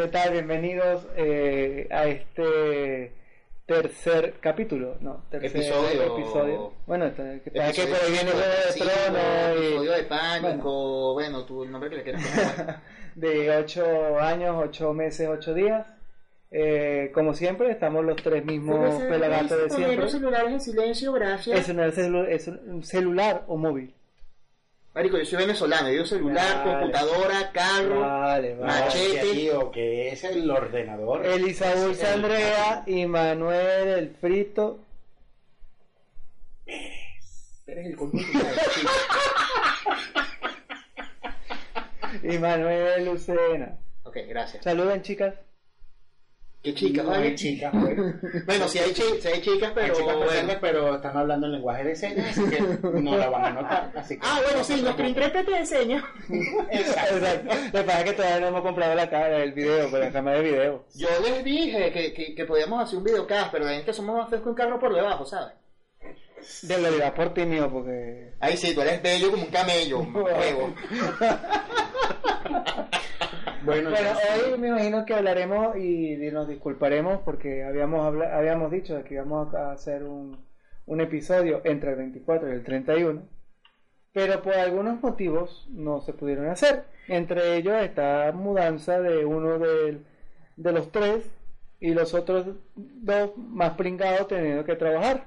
¿Qué tal? Bienvenidos eh, a este tercer capítulo, no, tercer Episodio. episodio. Bueno, está, está- que Episodio por ahí viene de sí, Tronos y- Episodio de pánico. Bueno, tú el nombre que le quieras poner. de 8 años, 8 meses, 8 días. Eh, como siempre, estamos los tres mismos pelagatos de siempre. los celulares en silencio, gracias. Es un, celu- es un celular o móvil. Marico, yo soy venezolano, yo celular, Vale. computadora, carro. Vale, vale. Machete. Tío, que es el ordenador. Elisa Es Dulce el- Andrea y Manuel el Frito. Eres el y Manuel Lucena. Ok, gracias. Saluden, chicas. ¿Qué chicas, No vale? hay chicas, pues. Bueno, sí hay, chi- sí hay chicas, Hay pero chicas presentes, bueno. pero están hablando en lenguaje de señas, así que no la van a notar. Así que Ah, bueno, no sí, nuestro intérprete de señas. Exacto. Exacto. Lo que pasa es que todavía no hemos comprado la cámara del video, pues la cámara de video. Yo les dije que, que, que podíamos hacer un videocast, pero la gente somos más feos que un carro por debajo, ¿sabes? De lo dirás por ti mío, porque. Ahí sí, tú eres bello como un camello, un huevo. Bueno, Bueno, ya hoy me imagino que hablaremos y nos disculparemos porque habíamos habla- habíamos dicho que íbamos a hacer un, un episodio entre el 24 y el 31, pero por algunos motivos no se pudieron hacer. Entre ellos esta mudanza de uno del- de los tres y los otros dos más pringados teniendo que trabajar.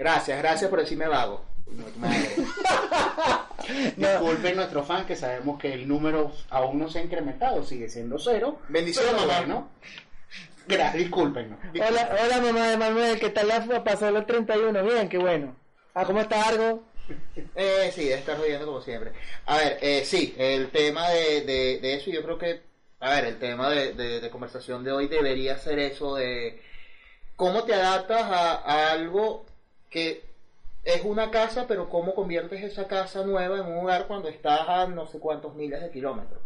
Gracias, gracias por decirme vago. De madre. Disculpen nuestros fans que sabemos que el número aún no se ha incrementado, sigue siendo cero. Bendiciones, Pero mamá. bueno, gra- discúlpenos. Hola, hola mamá de Manuel, ¿qué tal la pasó el 31? Bien, qué bueno. Ah, ¿cómo está Argo? Eh, sí, debe estar jodiendo como siempre. A ver, eh, sí, el tema de, de, de eso, yo creo que, a ver, el tema de, de, de conversación de hoy debería ser eso de cómo te adaptas a, a algo que es una casa, pero cómo conviertes esa casa nueva en un lugar cuando estás a no sé cuántos miles de kilómetros.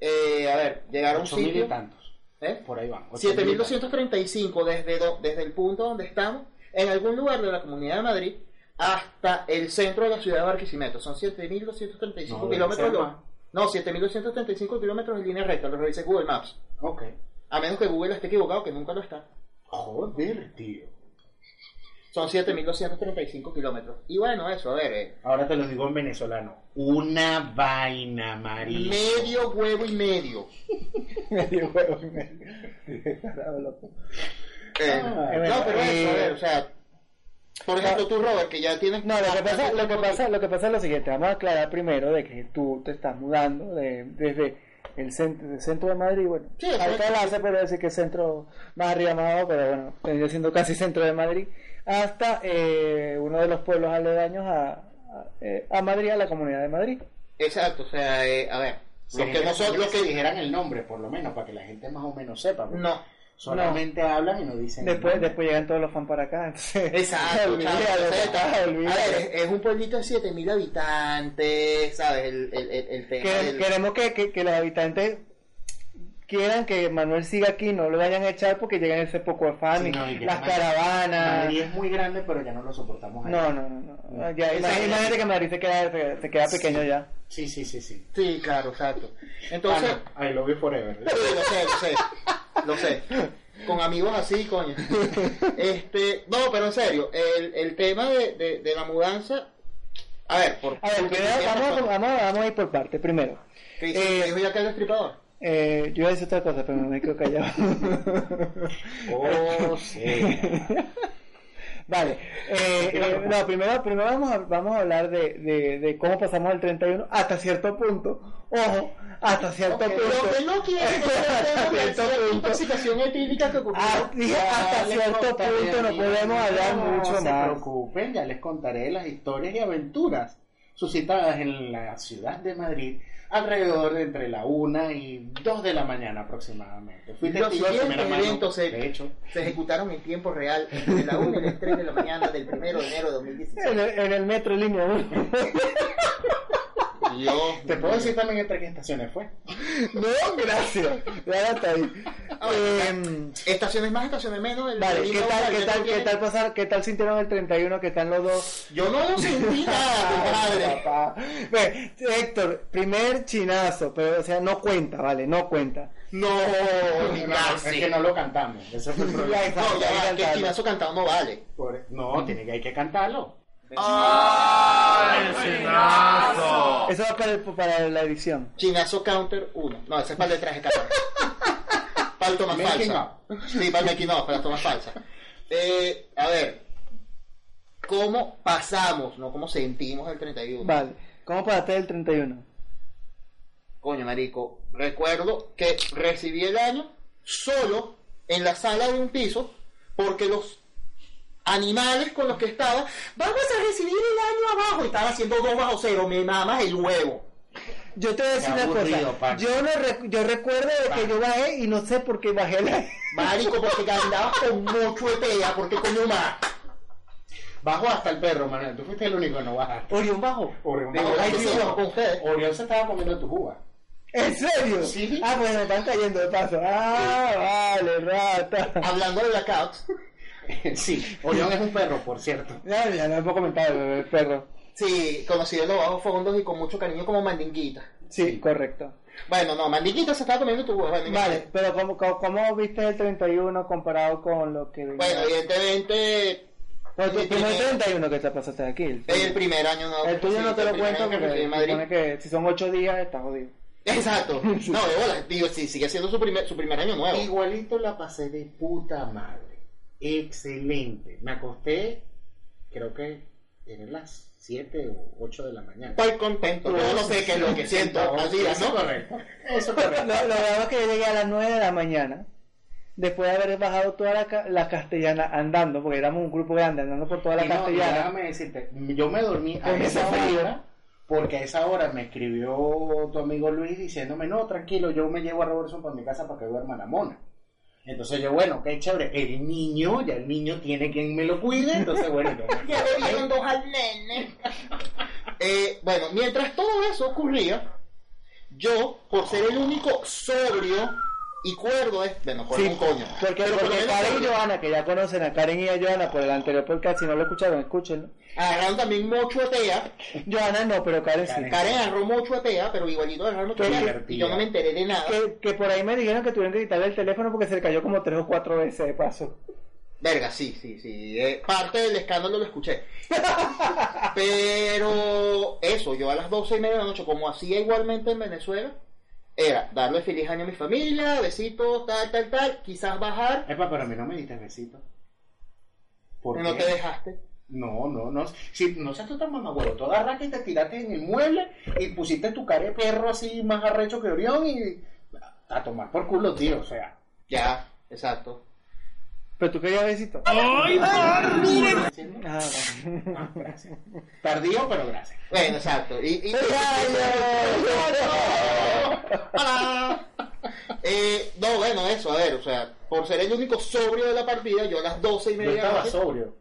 Eh, a ver, llegar a un Ocho mil sitio... y tantos. ¿eh? Por ahí van. ocho mil y tantos. 7.235 desde, do- desde el punto donde estamos, en algún lugar de la Comunidad de Madrid, hasta el centro de la ciudad de Barquisimeto. Son 7.235 No, kilómetros. lo-. No, 7.235 kilómetros en línea recta, lo revise Google Maps. Ok. A menos que Google esté equivocado, que nunca lo está. Joder, tío. Son 7.235 kilómetros. Y bueno, eso, a ver, eh, Ahora te lo digo en venezolano. Una vaina, María. medio huevo y medio. Medio huevo y medio. Eh, Ah, no, pero eh, eso, a ver, o sea, por ejemplo, tú, Robert, que ya tienes... No, lo que pasa, lo que pasa, lo que pasa es lo siguiente. Vamos a aclarar primero de que tú te estás mudando de- desde el centro, del centro de Madrid, bueno, Sí, Alcalá se puede decir que es centro más arriba, más abajo, pero bueno, vendría siendo casi centro de Madrid, hasta eh, uno de los pueblos aledaños a, a, eh, a Madrid, a la comunidad de Madrid. Exacto, o sea, eh, a ver, lo Sería que nosotros... lo Lo que dijeran el nombre, por lo menos, para que la gente más o menos sepa. No, Solamente hablan y no dicen. Después, después llegan todos los fans para acá, entonces... Exacto, a ver, es, es un pueblito de 7000 habitantes, ¿sabes? El, el, el, el tema Que- del- Queremos que, que, que los habitantes quieran que Manuel siga aquí, no lo vayan a echar porque llegan ese poco de fans, Sí, y no, y que las Madrid- caravanas. Madrid es muy grande, pero ya no lo soportamos. ahí. No, no, no. no. Ya, imagínate, que Madrid se queda, se, se queda pequeño ya. Sí, sí, sí, sí. Sí, claro, exacto. Entonces, Ah, no, I love you forever. sí, lo sé, lo sé, lo sé. Con amigos así, coño. Este, no, pero en serio, el, el tema de, de, de la mudanza, a ver, por... A ver, primero, vamos, vamos, vamos a ir por parte. Primero, ¿Qué dice? eh, ¿Dijo ya que el destripador? Eh, yo iba a decir otra cosa, pero me quedo callado. Oh, sí. Vale, eh, eh, no, primero, primero vamos, a, vamos a hablar de, de, de cómo pasamos al 31 hasta cierto punto. Ojo, hasta cierto Lo punto. que no quiere es que intoxicación etílica que ocurrió. Ah, dije, hasta cierto punto no podemos hablar No mucho se más. preocupen, ya les contaré las historias y aventuras suscitadas en la ciudad de Madrid alrededor de entre la una y dos de la mañana aproximadamente. Fui Los siguientes eventos se- de hecho. se ejecutaron en tiempo real entre la 1 y las 3 de la mañana del 1 de enero de 2016. En el, en el metro línea 1. Dios Te puedo decir también entre qué estaciones fue. No, gracias. Ya hasta ahí. Ah, Em, Estaciones más, estaciones menos. el Vale, ¿qué tal, el qué tal, qué tal pasar, qué tal sintieron el 31 que están los dos? Yo no lo sentí nada, compadre. Ve, Héctor, primer chinazo, pero o sea, no cuenta, vale, no cuenta. No, ni casi. es que no lo cantamos. Ese fue el problema. No, ya que el chinazo cantado no vale. Por- No, tiene que, hay que cantarlo. Eso va para, el- para la edición. Chinazo counter 1. No, ese es para el detrás de cámara. para el toma Making falsa. Sí, para el making of, para la toma falsa. Eh, a ver, ¿cómo pasamos, no cómo sentimos el 31? Vale, ¿cómo paraste el 31? Coño, marico, recuerdo que recibí el año solo en la sala de un piso porque los animales con los que estaba, vamos a recibir el año abajo y estaba haciendo dos bajo cero, me mamas el huevo. Yo te voy a decir una aburrido, cosa. Yo, no rec- yo recuerdo de que yo bajé y no sé por qué bajé la... Marico, porque andabas con mucho etea, porque coño más. Bajó hasta el perro, Manuel. Tú fuiste el único que no bajaste. Orión bajo. Orión ay, sí, con ustedes. Orión se estaba comiendo tu uva. ¿En serio? Sí. Ah, pues me están cayendo de paso. Ah, vale, rata. Hablando de blackouts, sí, Orión es un perro, por cierto. Ya, ya no hemos comentado, el perro. Sí, conocido en los bajos fondos y con mucho cariño como mandinguita. Sí, correcto. Bueno, no, mandinguita se estaba comiendo tu huevo. Bueno, Vale, pero ¿cómo, cómo, cómo viste el 31 comparado con lo que... Bueno, evidentemente, Bueno, tu mi primer primer- 31 que te pasaste aquí. El, el primer año no. El tuyo sí, no te el lo cuento que porque en Madrid. supone que si son 8 días estás jodido. Exacto. No, de bola, digo, sí, sigue siendo su primer, su primer año nuevo. Igualito la pasé de puta madre. Excelente. Me acosté, creo que eran las 7 o 8 de la mañana. Estoy contento. Yo no sé qué es lo que siento al día, Eso ¿no? correcto. Eso Lo, correcto. lo es que yo llegué a las 9 de la mañana. Después de haber bajado toda la, la castellana andando, porque éramos un grupo grande andando por toda la Y no, y castellana. déjame decirte, yo me dormí a esa frío. hora, porque a esa hora me escribió tu amigo Luis diciéndome, no, tranquilo, yo me llevo a Robertson para mi casa para que duerma la mona. Entonces yo, bueno, qué chévere, el niño, ya el niño tiene quien me lo cuide, entonces bueno, yo Ya le dieron dos al nene. Eh, bueno, mientras todo eso ocurría, yo, por ser el único sobrio y cuerdo, es, bueno, cuerdo Sí, un coño. porque, Pero Karen y. Johanna, que ya conocen a Karen y a Johanna por el anterior podcast, si no lo escucharon, escúchenlo. Agarraron también mucho. Johanna no, pero Karen sí. Karen. Karen agarró mucho etea, pero igualito agarraron mucho. Y yo no me enteré de nada. Que, que por ahí me dijeron que tuvieron que quitarle el teléfono porque se le cayó como tres o cuatro veces de paso. Verga, sí, sí, sí. eh, parte del escándalo lo escuché. Pero eso, yo a las doce y media de la noche, como hacía igualmente en Venezuela, era darle feliz año a mi familia, besitos, tal, tal, tal, quizás bajar, Epa, pero a mí no me diste besito. ¿Por no qué? te dejaste. No, no, no. Si, no seas tú tan mamagüero. Tú agarraste y te tiraste en el mueble y pusiste tu cara de perro así más arrecho que Orión y a tomar por culo, tío. O sea. Ya, exacto. Pero tú querías besito. ¡Ay. Tardío, pero gracias. Bueno, exacto. Y, y-. Eh, no, bueno, eso, a ver, o sea, por ser el único sobrio de la partida, yo a las doce y Yo media la estaba sobrio.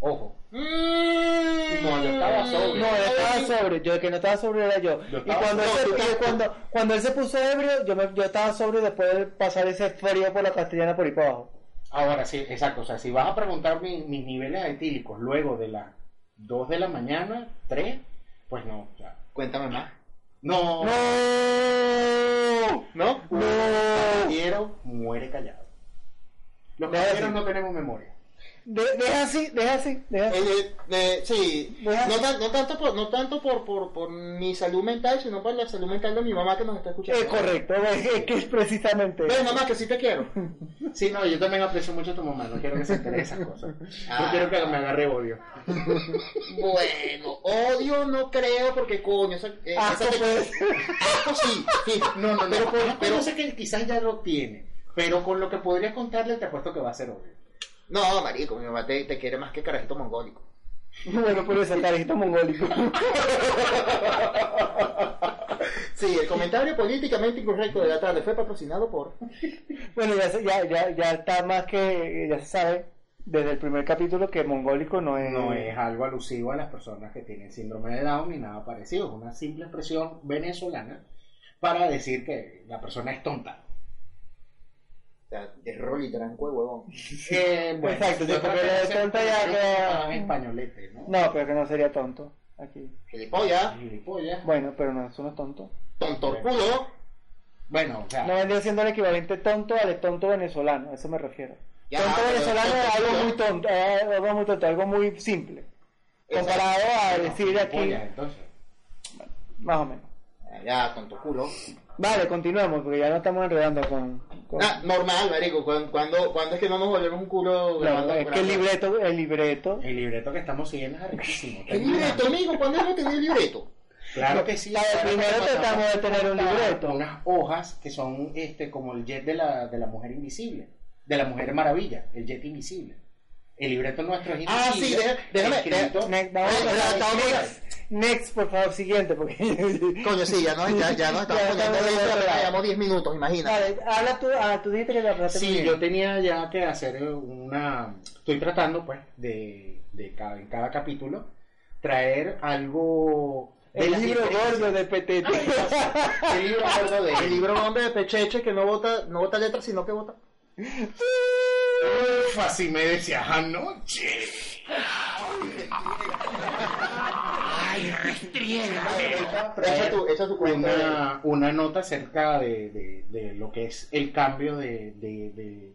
Ojo. Mm. No, yo estaba sobrio. No, él estaba sobre, yo el que no estaba sobre era yo. Yo y cuando, él se- tú y cuando, cuando él se puso ebrio, yo, me, yo estaba sobre después de pasar ese frío por la castellana por ahí para abajo. Ahora sí, exacto. O sea, si vas a preguntar mi- mis niveles etílicos luego de las 2 de la mañana, 3, pues no. Sea, Cuéntame más. no. ¡No! ¿No? Un caballero muere callado. Los caballeros no tenemos memoria. De- deja así, deja así, deja así. Eh, eh, sí, Deja- no, tan- no tanto, por, no tanto por, por, por mi salud mental, sino por la salud mental de mi mamá que nos está escuchando. Eh, correcto, es, es que es precisamente. Ven, mamá, que sí te quiero. Sí, no, yo también aprecio mucho a tu mamá. No quiero que se entere de esas cosas. Ah. No quiero que me agarre odio. Bueno, odio no creo porque coño, esa, eh, Asco, esa- pues. asco sí, sí. No, no, no. Pero, Pero, pero- sé que quizás ya lo tiene. Pero con lo que podría contarle, te apuesto que va a ser odio. No, marico, mi mamá te, te quiere más que carajito mongólico. Bueno, por eso, carajito mongólico. Sí, el comentario políticamente incorrecto de la tarde fue patrocinado por... Bueno, ya, se- ya, ya, ya está más que, ya se sabe desde el primer capítulo que mongólico no es... No es algo alusivo a las personas que tienen síndrome de Down ni nada parecido. Es una simple expresión venezolana para decir que la persona es tonta. De rol y tranco huevón. Eh, bueno, Exacto, sí, yo porque traté de de hacer tonta ya un queda- españolete, ¿no? No, pero que no sería tonto. Aquí. Gilipollas, Gilipollas. Bueno, pero no, eso no es tonto. tontorculo. Bueno, o sea, No vendría siendo el equivalente tonto al tonto venezolano, a eso me refiero. Ya, tonto venezolano es algo muy tonto, es algo muy tonto, algo muy simple. Comparado a decir aquí, gilipollas, entonces. más o menos. Ya, tontorculo. Vale, continuamos, porque ya no estamos enredando con... con- Ah, normal, marico. ¿Cuándo, cuando, cuando es que no nos volvemos un culo No, grabando? es que el libreto, el libreto... El libreto que estamos siguiendo es riquísimo. ¿Qué libreto, amigo? ¿Cuándo hemos tenido libreto? Claro que sí. Claro primero que tratamos de tener un libreto. Unas hojas que son este como el jet de la, de la mujer invisible. De la mujer maravilla, el jet invisible. El libreto nuestro es Ah, sí, invisible. déjame- déjame- escrito- Next, por favor, siguiente, porque... Coño, sí, ya nos, ya, ya nos estamos Ya poniendo verdad. llevamos 10 minutos, imagínate. Vale, habla tú, ah, tú dijiste que muy Sí, bien. yo tenía ya que hacer una... Estoy tratando, pues, de, de cada, en cada capítulo, traer algo... de El libro gordo de Petete. El libro gordo de El libro hombre de Pecheche que no vota, no vota letras, sino que vota. Uf, así me decías anoche. Echa tu, echa tu cuenta. una, una nota acerca de, de- de lo que es el cambio de, de- de-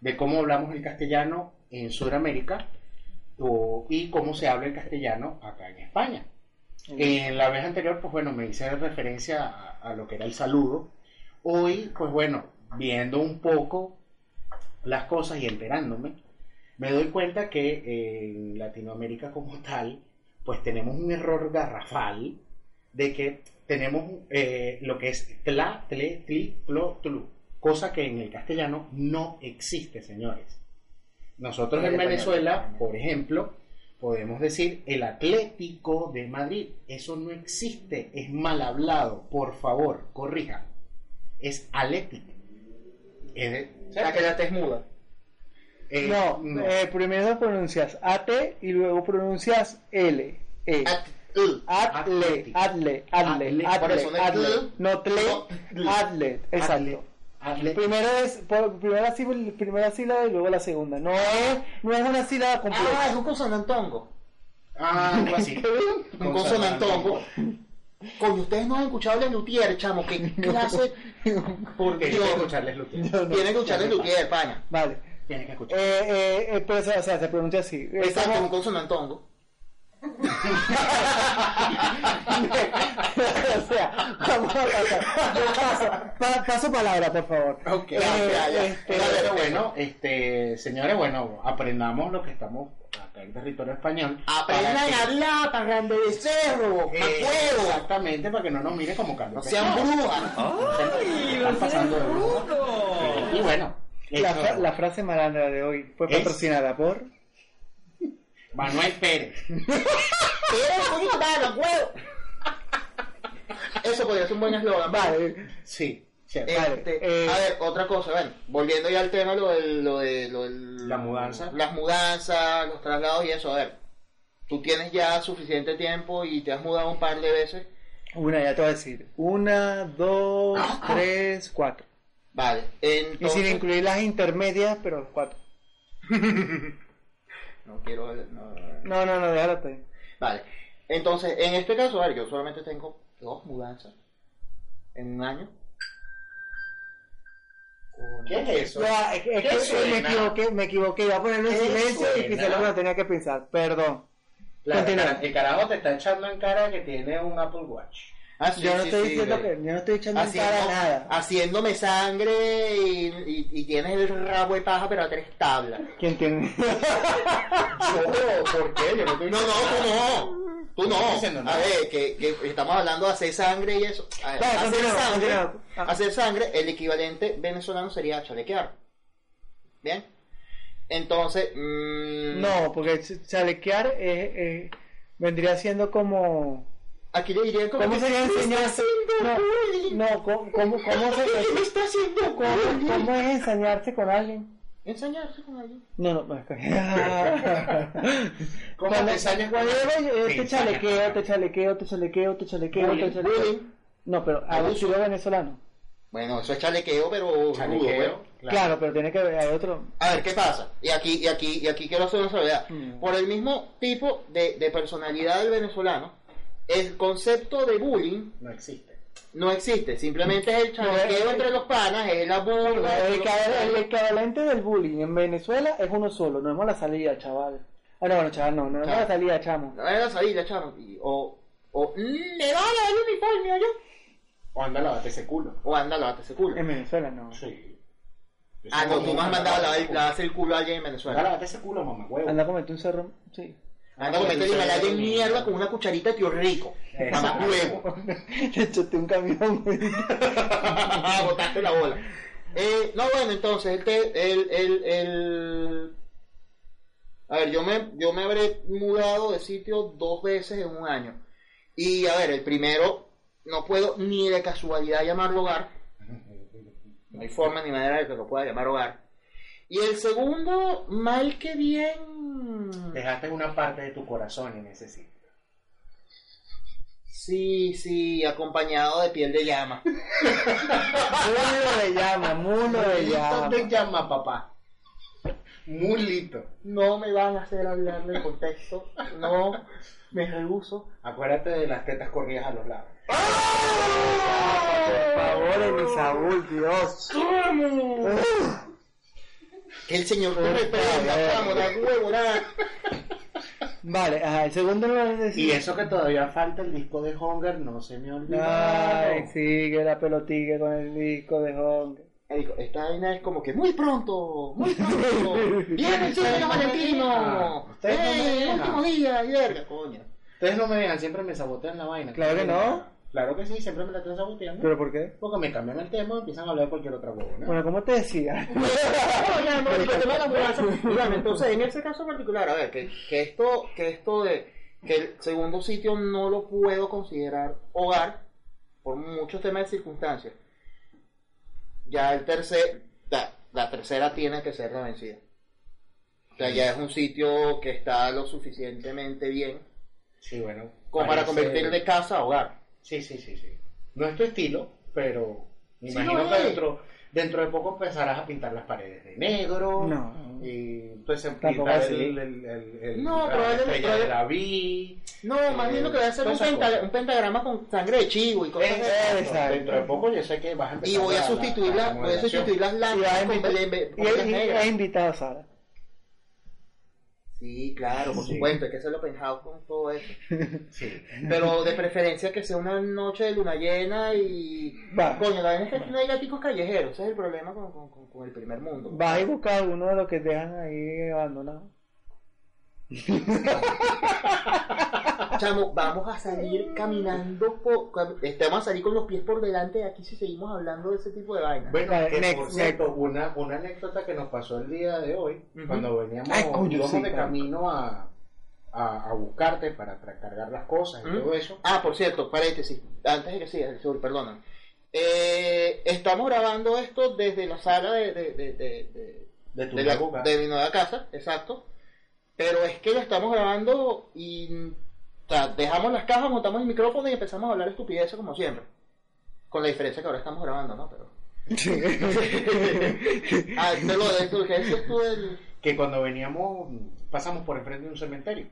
de cómo hablamos el castellano en Sudamérica o- y cómo se habla el castellano acá en España. En la vez anterior, pues bueno, me hice referencia a, a lo que era el saludo. Hoy, pues bueno, viendo un poco las cosas y enterándome, me doy cuenta que en Latinoamérica como tal, pues tenemos un error garrafal de que tenemos eh, lo que es tla, tle, tli, plo, tlu, cosa que en el castellano no existe, señores. Nosotros en. Venezuela, por ejemplo, podemos decir el Atlético de Madrid. Eso no existe, es mal hablado. Por favor, corrija. Es Atlético. O sea, que la T es muda. Eh, no, no. eh, primero pronuncias AT y luego pronuncias L. E. At- l. Atle, atle, atle, Atle. Por eso atle, no es atle. tl, No tle, atle, exacto. Primero es, por, primero la sílaba, primera sílaba y luego la segunda. No es, no es una sílaba Ah, es completa. un consonantongo. Ah, algo así. Un consonantongo. Coño, ustedes no han escuchado a Lutier, chamo. ¿Qué clase? Por Porque Dios. que escucharles lo que No, no. Tienen que escuchar a Lutier de España. Vale. Tienen que escuchar. Eh, eh, eh, pero, o sea, o sea, se pronuncia así. Exacto, un Estamos- consonantongo. o sea, vamos a pasar. Yo paso, pa- paso palabra, por favor. Ok, Eh, ya, ya. este, Pero bueno, este, señores, bueno, aprendamos lo que estamos acá en territorio español. Aprendan a hablar, pagando de cerro, Eh, huevo. Exactamente, para que no nos miren como Carlos. No sean brujas. Están pasando de brujas. Eh, Y bueno, la, eso- fra- la frase malandra de hoy fue Es- patrocinada por. Manuel Pérez. Eres un hispano, huevo. Eso podría ser un buen eslogan. Vale. Sí, cierto. Este, Vale, eh, a ver, otra cosa, bueno, volviendo ya al tema, lo del, lo de, lo del- La mudanza. Las mudanzas, los traslados y eso, a ver, tú tienes ya suficiente tiempo y te has mudado un par de veces, Una, ya te voy a decir. Una, dos, tres, cuatro. Vale, Y entonces... sin incluir las intermedias, pero cuatro. No quiero... no, No, no, no, déjalo. Vale, entonces, en este caso, a ver, yo solamente tengo dos mudanzas en un año. ¿Qué es eso? Es, que- es ¿Qué que suena? me equivoqué, me equivoqué. Iba a ponerlo en ¿Qué silencio y suena? quizá lo que lo tenía que pensar. Perdón. Continúa. el carajo te está echando en cara que tiene un Apple Watch. Ah, sí, yo no sí, estoy sí, diciendo güey. que. Yo no estoy echando en cara Haciendo- nada. haciéndome sangre y, y, y tienes el rabo de paja pero a tres tablas. ¿Quién tiene? ¿Por qué? Yo no estoy No, no, tú no. Tú No A ver, que, que estamos hablando de hacer sangre y eso. A ver, Vale, hacer, sangre. Ah. hacer sangre, el equivalente venezolano sería chalequear. ¿Bien? Entonces, mm, No, porque ch- chalequear es, eh, vendría siendo como. Aquí le dirían como ¿Cómo sería "Me está enseñarse? haciendo bullying". No, no, ¿cómo, cómo, cómo se- Me está haciendo cómo- cómo es ensañarse con alguien? Ensañarse con alguien. No, no, no, ¿Cómo Cuando- te ensañas con alguien? yo, yo Te chalequeo, te chalequeo, te chalequeo, te chalequeo, te chalequeo. No, pero Abuso. venezolano. Bueno, eso es chalequeo, pero rudo, Chalequeo, pues. Claro, pero tiene que haber hay otro. A ver, ¿qué pasa? Y aquí, y aquí, y aquí quiero hacer una salvedad. Mm. Por el mismo tipo de, de personalidad del venezolano, el concepto de bullying No existe. no existe. Simplemente es el chalequeo No, es- entre los panas, es la burla. El, es equivalente del bullying en Venezuela es uno solo, no es la salida, chaval. Ah, no, bueno, chaval, no, no es Chaval. la salida, chamo. No era salida, chamo. Y- O, o, me va a dar el uniforme yo. O anda, lávate ese culo. O anda, lavate ese culo. En Venezuela no. Sí. Ah, no, tú me has mandado a lavar, lavarse el culo a alguien en Anda, Venezuela. lávate ese culo, mamá, huevo. Anda a comerte un cerro, sí. Anda, comete el Himalaya de mierda con una cucharita de tío rico. Mamá huevo. Te echaste un camión. Botaste la bola. Eh, no, bueno, entonces, el, te- el, el, el- A ver, yo me, yo me habré mudado de sitio dos veces en un año. Y, a ver, el primero, no puedo ni de casualidad llamarlo hogar. No hay forma ni manera de que lo pueda llamar hogar. Y el segundo, mal que bien... Dejaste una parte de tu corazón en ese sitio. Sí, sí, acompañado de piel de llama. Mulo de llama, mulo de llama. te llama, papá. Mulito. No me van a hacer hablar del contexto. No, me rehuso. Acuérdate de las tetas corridas a los lados. Por favor, Elisaúl, Dios. Que el señor la huevonada. Vale, ajá, el segundo no es decir. Y eso que todavía falta el disco de Hunger, no se me olvida. Ay, sigue la pelotique con el disco de. Marico, esta vaina es como que muy pronto, muy pronto. Viene el de Valentino. Ah, Eh, último día, y verga, coño. Ustedes no me dejan, siempre me sabotean la vaina. Claro que no. Claro que sí, siempre me la están saboteando. ¿Pero por qué? Porque me cambian el tema y empiezan a hablar de cualquier otra huevona. Bueno, como te decía. Oye, marico, el tema de la mudanza. Bueno, entonces, en ese caso particular, a ver, que, que esto, que esto de que el segundo sitio no lo puedo considerar hogar por muchos temas de circunstancias. Ya el tercer, la, la tercera tiene que ser la vencida. O sea, ya es un sitio que está lo suficientemente bien Sí, bueno. como para convertir de casa a hogar. Sí, sí, sí, sí. No es tu estilo, pero me Sí imagino lo que es. dentro, dentro de poco empezarás a pintar las paredes de negro. No. Y entonces Tampoco pintar el, el, el, el- No, la probablemente- de David. No, más bien lo que voy a hacer es un, pentagrama con sangre de chivo y cosas así. Dentro de poco yo sé que vas a empezar Y voy a la- sustituir, la- la, la voy a sustituir las lámparas con y he invitado a Sara. Sí, claro, por Sí. supuesto, hay que hacerlo pensado con todo eso. Sí. Pero de preferencia que sea una noche de luna llena y... Va. Coño, la vaina es que no hay gaticos callejeros, ese es el problema con, con- con- el primer mundo. Vas y buscar uno de los que dejan ahí abandonado. Chamo, vamos a salir caminando, por, este, vamos a salir con los pies por delante de aquí si seguimos hablando de ese tipo de vainas. Bueno, que next, por cierto, una, una anécdota que nos pasó el día de hoy, cuando veníamos, Ay, coño, sí, de claro. camino a, a, a buscarte para tra- cargar las cosas y todo eso. Ah, por cierto, paréntesis, antes de que sigas, Sur, perdona. Eh, estamos grabando esto desde la sala de, de, de, de- de- De tu de, la- boca. de mi nueva casa, exacto. Pero es que lo estamos grabando y o sea, dejamos las cajas, montamos el micrófono y empezamos a hablar estupideces como siempre. Con la diferencia que ahora estamos grabando, ¿no? Pero... ah, lo de esto, ¿qué decías tú del, Que cuando veníamos, pasamos por enfrente de un cementerio.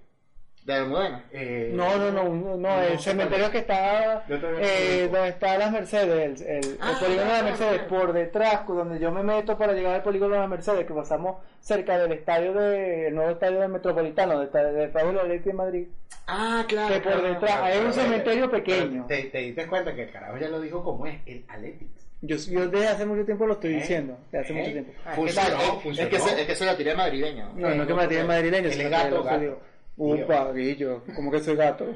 De Almudena? Eh, No, no, no, no, no, el cementerio que está eh, no donde está las Mercedes, el, el, el Ah, polígono de las Mercedes, por detrás, donde yo me meto para llegar al polígono de las Mercedes, que pasamos cerca del estadio de, el nuevo estadio del Metropolitano, Estadio de la Eléctrica de Madrid, Ah, claro. que por claro. detrás hay un cementerio pequeño. Te, te diste cuenta que el carajo ya lo dijo como es, el Athletics. Yo, yo desde hace mucho tiempo lo estoy ¿Eh? diciendo, desde hace ¿Eh? mucho tiempo. Ah, es, Funcionó, que, es- es funcionó. que se, es que se la tiré madrileña. No, no que me la tiene madrileño, es gato, lo gato. Digo. Upa, Guillo, ¿cómo que soy gato?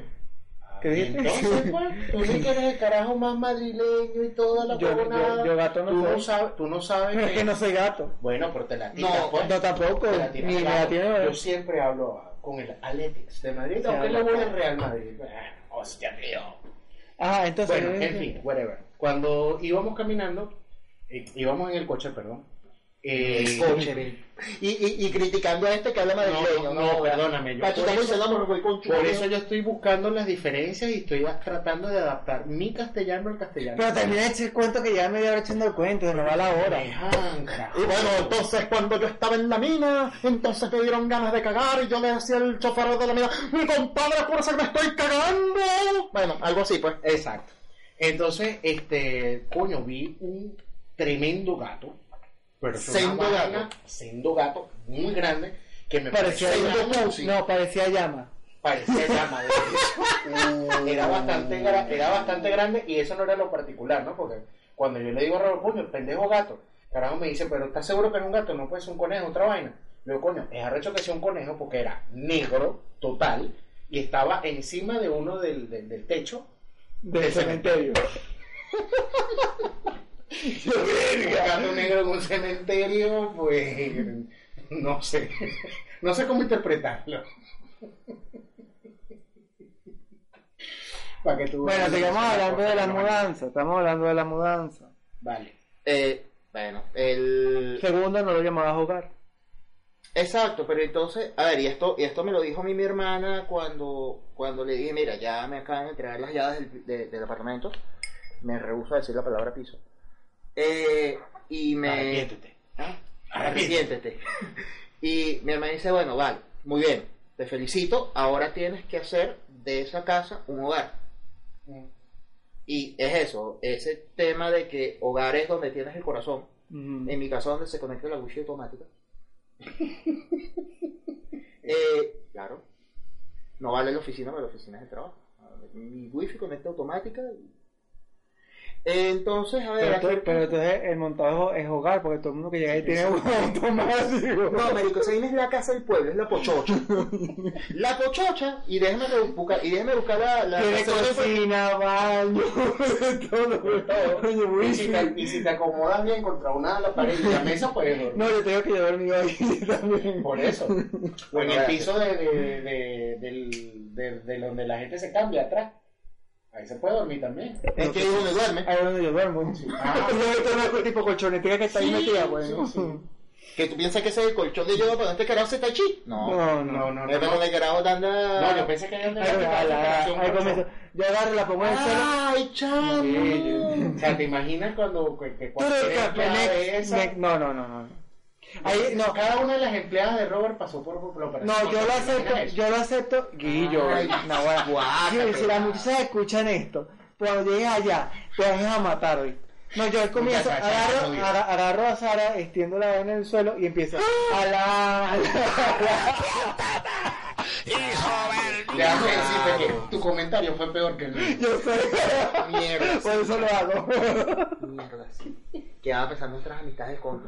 ¿Qué dijiste? Entonces, pues, tú sí que eres el carajo más madrileño y toda la Yo- yo- yo gato no tú soy. no sabes, tú no sabes Pero es que no soy gato. Bueno, pero te la tiras, No, pues. No tampoco, Te la tiras, ni claro. la tiene. Yo siempre hablo con el Athletics de Madrid, aunque le voy al Real Madrid. Ah, Hostia, tío. Ajá, entonces. Bueno, en fin, whatever. Cuando íbamos caminando, eh, íbamos en el coche, perdón, Eh, Coche, y, y, y criticando a este que habla no, madrileño. no, no, perdóname. Yo por, eso, voy con por eso yo estoy buscando las diferencias y estoy tratando de adaptar mi castellano al castellano. Pero de echar el cuento que ya media hora echando el cuento, no va la hora. Y bueno, entonces cuando yo estaba en la mina, entonces me dieron ganas de cagar y yo le decía al chofer de la mina, mi compadre, por eso que me estoy cagando. Bueno, algo así pues. Exacto. Entonces, este, coño, vi un tremendo gato. Pero vaina- gato. Sendo gato, muy grande, que me Parecía llama. No, parecía llama. parecía llama, de hecho. era bastante era bastante grande y eso no era lo particular, ¿no? Porque cuando yo le digo a Raúl, coño, el pendejo gato, carajo me dice, pero ¿estás seguro que es un gato? No puede ser un conejo, otra vaina. Le digo, coño, es arrecho que sea un conejo porque era negro, total, y estaba encima de uno del, del, del techo Del Del cementerio. un gato negro en un cementerio, pues no sé, no sé cómo interpretarlo. Para que tú Bueno, sigamos hablando de la mudanza. Estamos hablando de la mudanza. Vale. Eh, bueno, el... Segundo, no lo llamabas hogar. Exacto, pero entonces, a ver, y esto, y esto me lo dijo a mí mi hermana cuando, cuando le dije, mira, ya me acaban de entregar las llaves del, de- del apartamento, me rehuso a decir la palabra piso, eh, y me... Arrepiéntete. ¿Ah? Arrepiéntete. Y mi hermana dice, bueno, vale, muy bien, te felicito, ahora tienes que hacer de esa casa un hogar. Y es eso, ese tema de que hogar es donde tienes el corazón, Ujú. en mi caso donde se conecta la wifi automática. eh, claro. No vale la oficina, pero la oficina es el trabajo. Mi wifi conecta automática. y- Entonces, a ver, Pero, entonces el montado es hogar, porque todo el mundo que llega ahí tiene un automático. No, marico, esa vaina es la casa del pueblo, es la pochocha. La pochocha, y déjame re- buscar, y déjame buscar la... la Tiene la- cocina, baño, todo lo Coño, Y si, te, y si te acomodas bien contra una de las paredes y la mesa, puedes dormir. No, yo tengo que yo dormido ahí también. Por eso. O en Bueno, el piso de, de, de, de- de donde la gente se cambia atrás. Ahí se puede dormir también. Es que ahí es donde duerme. Ahí es donde yo duermo. Ah. Yo tengo una tipo colchonetica que está ahí Sí, metida, sí, bueno. sí. Que tú piensas que ese es el colchón de yoga para este carajo se está chi. No. No, No, no. no, no. Donde carajo anda... No, yo pensé que operación comienzo. Yo agarro, la pongo en el suelo. ¡Ay, chamo! O sea, ¿te imaginas cuando que, que Me- No, no, no, no. Ahí, no. Cada una de las empleadas de Robert pasó por, por la operación. No, yo lo ¿Te acepto, yo lo acepto. Guillo, no, bueno. Si, las muchachas escuchan esto, cuando llegues allá, te vas a matar hoy. No, yo comienzo, agarro, agarro a Sara, extiendo la vaina en el suelo y empiezo a la... Déjame decirte que tu comentario fue peor que el mío. Yo sé, Mierda. por eso lo hago. Mierda, sí. ¿Qué va a pasar nuestras amistades bola.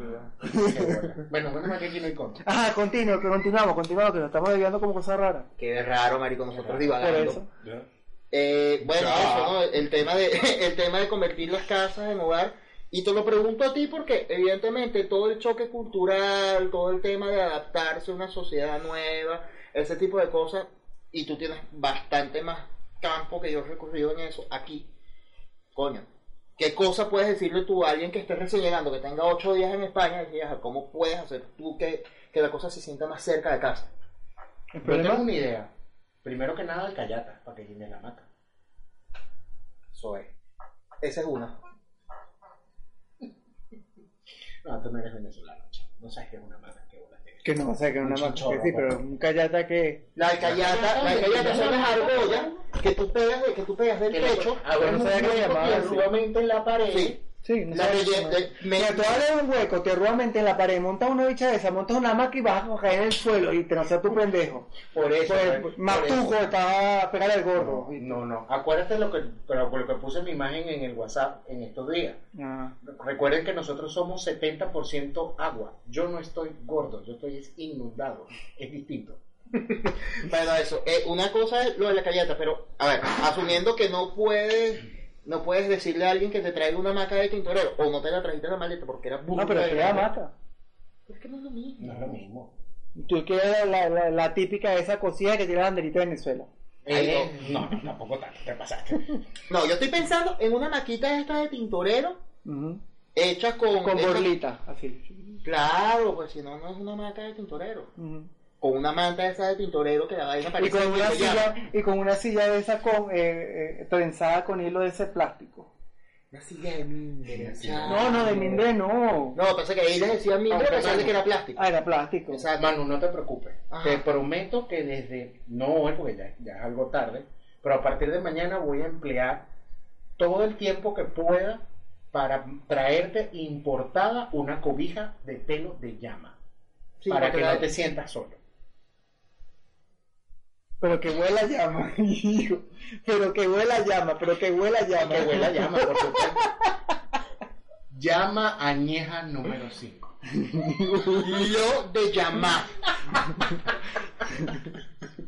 Bueno, mal que aquí no hay contra. Ajá, continuo, que continuamos, continuamos, que nos estamos desviando como cosas raras. Qué raro, marico, nosotros Por divagando. eso. Eh, bueno, Ya. eso, ¿no? El tema, de, el tema de convertir las casas en hogar. Y te lo pregunto a ti porque, evidentemente, todo el choque cultural, todo el tema de adaptarse a una sociedad nueva, ese tipo de cosas, y tú tienes bastante más campo que yo he recorrido en eso aquí. Coño, ¿qué cosa puedes decirle tú a alguien que esté recién llegando, que tenga ocho días en España, y digas, ¿cómo puedes hacer tú que, que la cosa se sienta más cerca de casa? El Yo problema, tengo una idea. Primero que nada, el callata, para que llene la mata. Eso es. Esa es una. No, tú no eres venezolano, chico. No sabes qué es una mata. Que no, o sea, que una Un marca, que sí, pero un callata que... La alcayata, la alcayata son las argollas que tú pegas, de- que tú pegas del techo. Ah, bueno, no sabía que le llamaban así. en la pared. Sí. Sí, no La sé relle- cómo de- es. me- Mira, tú abres un hueco, te ruamente en la pared, montas una bicha de esa, montas una maca y vas a caer en el suelo y te no seas tu pendejo. Por eso. Pues, por Matujo eso. estaba a pegar el gorro. No, no. Acuérdate lo que, pero lo que puse mi imagen en el WhatsApp en estos días. Ah, Recuerden que nosotros somos 70% agua. Yo no estoy gordo, yo estoy es inundado. Es distinto. Bueno, eso. eh, una cosa es lo de la alcayata, pero, a ver, asumiendo que no puedes, no puedes decirle a alguien que te traiga una maca de tintorero, o no te la trajiste en la maleta porque era burda no, pero de se la mata. Es que no es lo mismo. No es lo mismo. Tú quieres la, la, la típica de esa cocina que tiene la banderita de Venezuela. Ay, Eh, no, no, tampoco tanto, te pasaste. No, yo estoy pensando en una maquita esta de tintorero, Ujú. Hecha con... Con hecha- borlita, así. Claro, pues si no, no es una manta de tintorero. Con una manta esa de tintorero que la vaina Y parece con, una silla, y con una silla de esa con, eh, eh, trenzada con hilo de ese plástico. Una silla de mimbre. No, no, de mimbre no. No, pensé que ahí les decían mimbre, Aunque pensando no. que era plástico. Ah, era plástico. Exacto. Manu, no te preocupes. Ajá. Te prometo que desde, no hoy porque ya, ya es algo tarde, pero a partir de mañana voy a emplear todo el tiempo que pueda para traerte importada una cobija de pelo de llama. Sí, para que no te sientas solo. Pero que huela a llama, hijo. Pero que huela a llama, pero que huela a llama. Que huela a llama, por supuesto. Llama añeja número 5. Lo de llamar.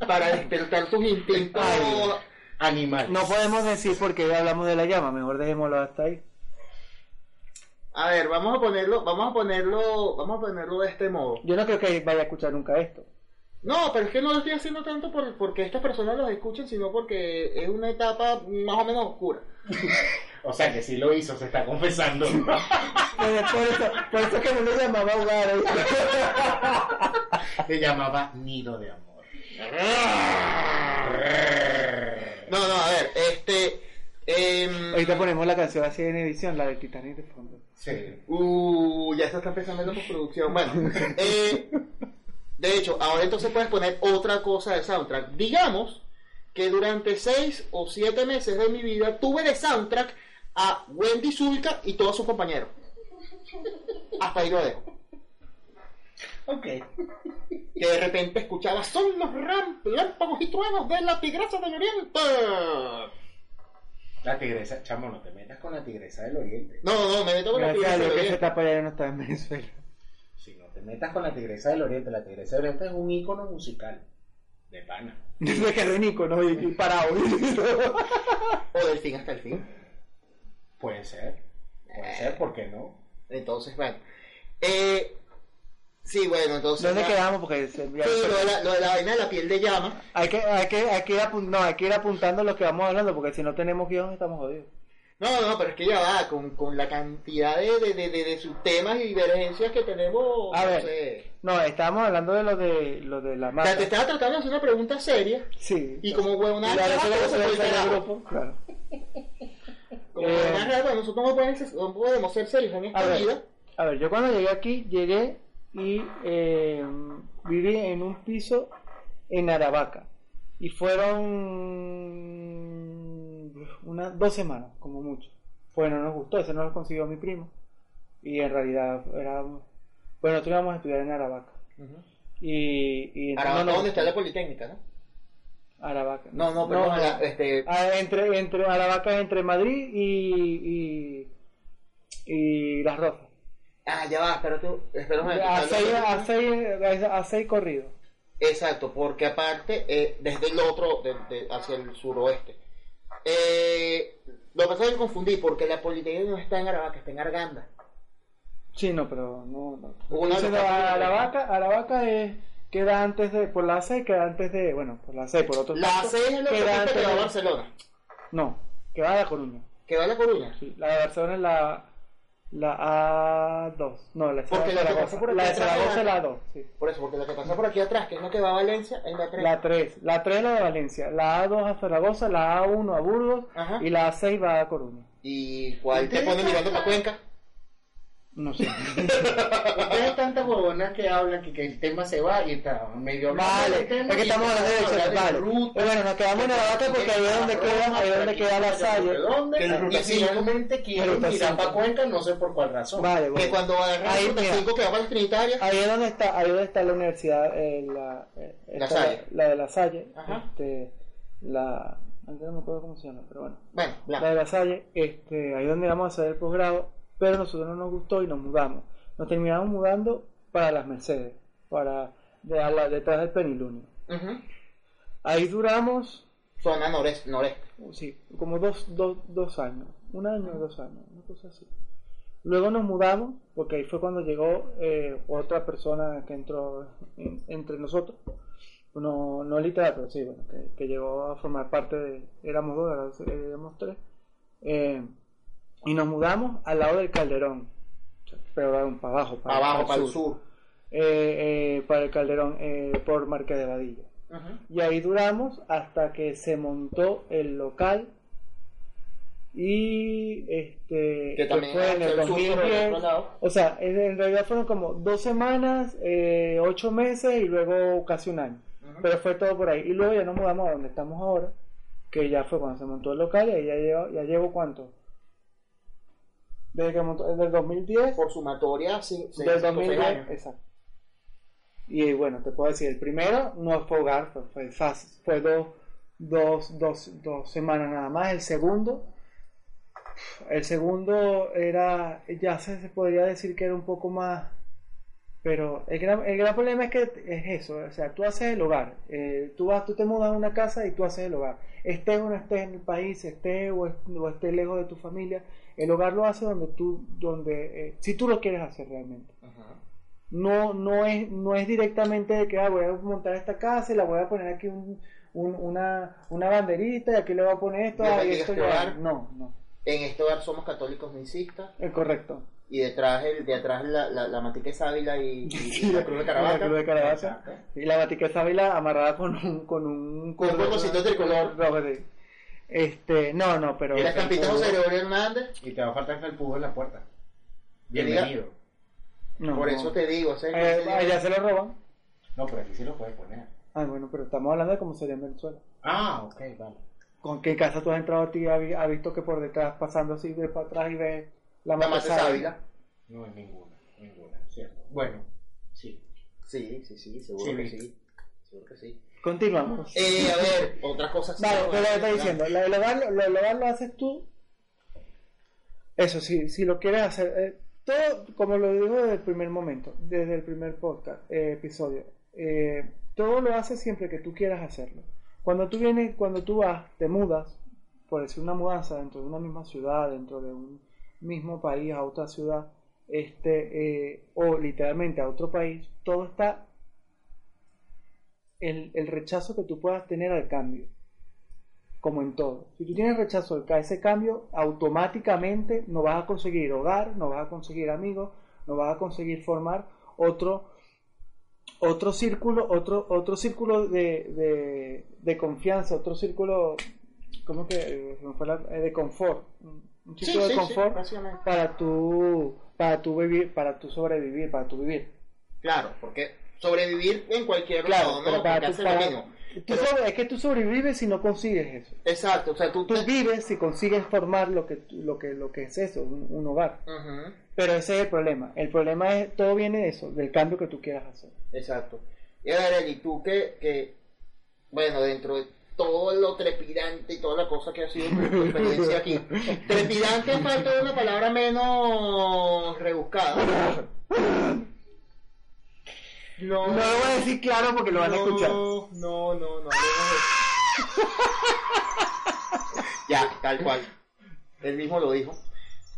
Para despertar tus instintos. Ay. Animal. No podemos decir porque hoy hablamos de la llama, mejor dejémoslo hasta ahí. A ver, vamos a ponerlo, vamos a ponerlo, vamos a ponerlo de este modo. Yo no creo que vaya a escuchar nunca esto. No, pero es que no lo estoy haciendo tanto por, porque estas personas los escuchen, sino porque es una etapa más o menos oscura. O sea que si lo hizo, se está confesando. Pero por eso, por eso que no lo llamaba hogar. ¿eh? Se llamaba Nido de Amor. No, no, a ver, este... em, Ahorita ponemos la canción así en edición, la de Titanic de fondo. Sí. Uh, ya se está empezando en la postproducción. Bueno, eh, de hecho, ahora entonces puedes poner otra cosa de soundtrack. Digamos que durante seis o siete meses de mi vida tuve de soundtrack a Wendy Zulka y todos sus compañeros. Hasta ahí lo dejo. Ok. Que de repente escuchaba son los relámpagos y truenos de la tigresa del oriente. La tigresa, chamo, no te metas con la tigresa del oriente. No, no, me meto con la a tigresa del Dios que oriente. etapa ya no está en Venezuela. Te metas con la tigresa del oriente, la tigresa del oriente es un ícono musical. De pana. Se quedó en icono y, y parado. O del fin hasta el fin. Puede ser. Puede ser, ¿por qué no? Entonces, bueno. Eh, sí, bueno, entonces... ¿Dónde ya- quedamos? Porque se- Sí, lo de, la, lo de la vaina de la piel de llama. hay, que, hay, que, hay, que ir apun- no, hay que ir apuntando lo que vamos hablando, porque si no tenemos guion estamos jodidos. No, no, pero es que ya va, con, con la cantidad de, de, de, de, subtemas y divergencias que tenemos. A no ver. sé. No, estábamos hablando de lo de, lo de la O marca. sea, te estaba tratando de hacer una pregunta seria Sí. y como a del carajo. grupo, claro. Como Eh, huevonada, bueno, nosotros no podemos, ser- no podemos ser serios en A esta ver, vida. a ver, yo cuando llegué aquí, llegué y eh, viví en un piso en Aravaca. Y fueron unas dos semanas, como mucho. Pues no nos gustó, ese no lo consiguió mi primo. Y en realidad era... Bueno, nosotros íbamos a estudiar en Aravaca. Y, y Ahora, no ¿dónde está la Politécnica, no? Aravaca. No, no, perdón, la- este, Ah, entre, entre Aravaca, entre Madrid y, y, y Las Rozas. ah, ya va, espera tú, momento. A seis, a seis, a seis corridos. Exacto, porque aparte, eh, desde el otro, de- de- hacia el suroeste. Eh, lo que pasa es que confundí, porque la Politécnica no está en Aravaca, está en Arganda. Sí, no, pero no. no. Una de- Aravaca, Aravaca es, queda antes de. Por la C queda antes de. Bueno, por la C, por otro La. C es la queda que va a de- Barcelona. No, que va a La Coruña. ¿Que va a La Coruña? Sí, la de Barcelona es la. La A2. No, la Porque la que por aquí La de Zaragoza es la A2. Sí. Por eso, porque la que pasa por aquí atrás, que es la que va a Valencia, es la 3. La 3. La 3 es la de Valencia. La A2 a Zaragoza, la A1 a Burgos. Ajá. Y la A6 va a Coruña. ¿Y cuál te pone mirando para Cuenca? No sé. Ustedes tantas huevonas que hablan que, que el tema se va y está medio hablando Vale, tema es que estamos hablando de eso, vale. ruta, bueno, nos quedamos en Aravaca porque ahí es donde queda, ahí es donde queda la Salle. ¿Dónde? Que el Ruta y finalmente quieren Ruta cinco. para Cuenca, no sé por cuál razón. Vale, Que bueno. cuando agarras Ahí, el mira. 5 que va para las Trinitarias, Ahí es donde está, ahí es donde está la universidad, eh, la, eh, La Salle. la, de la Salle, Ajá. este, la, antes no me acuerdo cómo se llama, pero bueno, bueno, la bla. de la Salle, este, ahí es donde vamos a hacer el posgrado, pero nosotros no nos gustó y nos mudamos. Nos terminamos mudando para las Mercedes, para de, a la- detrás del Penilunio. Ahí duramos, Zona noreste, noreste. sí, como dos, dos, dos años, un año o dos años, una cosa así. Luego nos mudamos, porque ahí fue cuando llegó eh, otra persona que entró en- entre nosotros. No, no literal, pero sí, bueno, que, que llegó a formar parte de. Éramos dos, éramos tres. Eh, Y nos mudamos al lado del Calderón. Pero para abajo, Para abajo, para el sur. Eh, eh, para el Calderón, eh, por Marqués de Vadillo. Y ahí duramos hasta que se montó el local. Y este Que también fue en el hacia el sur, por el 2010. otro lado. O sea, en, realidad fueron como dos semanas, ocho meses y luego casi un año. Pero fue todo por ahí. Y luego ya nos mudamos a donde estamos ahora, que ya fue cuando se montó el local y ahí ya llevo, ya llevo cuánto. Desde que montó, desde el 2010 Por sumatoria, sí, del cinco, seis 2010, años. exacto. Y bueno, te puedo decir, el primero no fue hogar, fue, fue, fue dos, dos, dos, dos semanas nada más. El segundo, el segundo era, ya se podría decir que era un poco más, pero el gran, el gran problema es que es eso, o sea, tú haces el hogar, eh, tú vas, tú te mudas a una casa y tú haces el hogar, estés o no estés en el país, estés o, est- o estés lejos de tu familia, el hogar lo hace donde tú, donde, eh, si tú lo quieres hacer realmente no, no, es, no es directamente de que ah, voy a montar esta casa y la voy a poner aquí un, un- una, una banderita y aquí le voy a poner esto, ah, y a esto este ya. hogar. No, no, En este hogar somos católicos mensistas es correcto. Y detrás el, de atrás la, la, la matica de sábila y, y- y la cruz de La Caravaca. cruz de Caravaca. Exacto. Y la batica sábila amarrada con un con un Con un cordoncito tricolor. sí. Este, no, no, pero Y la estampita José Gregorio Hernández, Y te va a faltar el pujo en la puerta. Bienvenido. no, por no. eso te digo, o sea, Eh, ese- allá se lo roban. No, pero aquí sí lo puedes poner. Ah, bueno, pero estamos hablando de cómo sería en Venezuela. Ah, ok, vale. ¿Con qué casa tú has entrado a ti has visto que por detrás, pasando así de para atrás y ves la la de sábila. No es ninguna, ninguna, cierto. Bueno, sí. Sí, sí, sí, seguro Sí, que sí. sí. Seguro que sí. Continuamos. Eh, a ver, otra cosa. Vale, pero lo estoy diciendo, lo hogar, lo, lo haces tú. Eso sí, si lo quieres hacer, eh, todo, como lo digo desde el primer momento, desde el primer podcast, eh, episodio, eh, todo lo haces siempre que tú quieras hacerlo. Cuando tú vienes, cuando tú vas, te mudas, por decir una mudanza dentro de una misma ciudad, dentro de un mismo país a otra ciudad, este, eh, o literalmente a otro país, todo está el, el rechazo que tú puedas tener al cambio como en todo. Si tú tienes rechazo a ese cambio, automáticamente no vas a conseguir hogar, no vas a conseguir amigos, no vas a conseguir formar otro otro círculo, otro otro círculo de, de, confianza, otro círculo, ¿cómo que? eh, de confort, un círculo sí, de sí, confort para tu para tu vivir, para tu sobrevivir, para tu vivir. Claro, porque sobrevivir en cualquier Claro, lado, pero ¿no? para tu- lo mismo. tú Pero- sobre- es que tú sobrevives si no consigues eso. Exacto, o sea, tú... Tú vives si consigues formar lo que, lo que, lo que es eso, un, un hogar. Pero ese es el problema. El problema es, todo viene de eso, del cambio que tú quieras hacer. Exacto. Y a ver, Eli, tú que, que, bueno, dentro de todo lo trepidante y toda la cosa que ha sido tu, experiencia aquí, trepidante falta de una palabra menos rebuscada. No, No lo voy a decir claro porque lo van a escuchar. No, no, no, no. ya, tal cual. Él mismo lo dijo.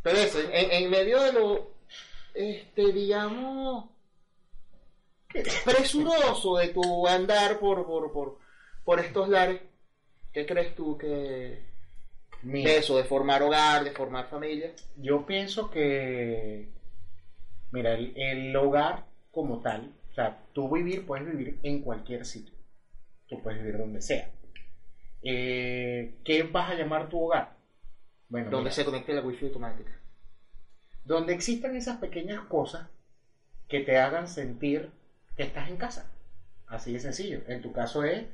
Pero eso, en, en medio de lo, este, digamos, presuroso de tu andar por, por, por, por estos lares, ¿qué crees tú que Mira, de eso, de formar hogar, de formar familia? yo pienso que, mira, el, el hogar como tal, o sea, tú vivir, puedes vivir en cualquier sitio. Tú puedes vivir donde sea. Eh, ¿Qué vas a llamar tu hogar? Bueno, Donde mira, se conecte la wifi automática. donde existan esas pequeñas cosas que te hagan sentir que estás en casa. Así de sencillo. En tu caso es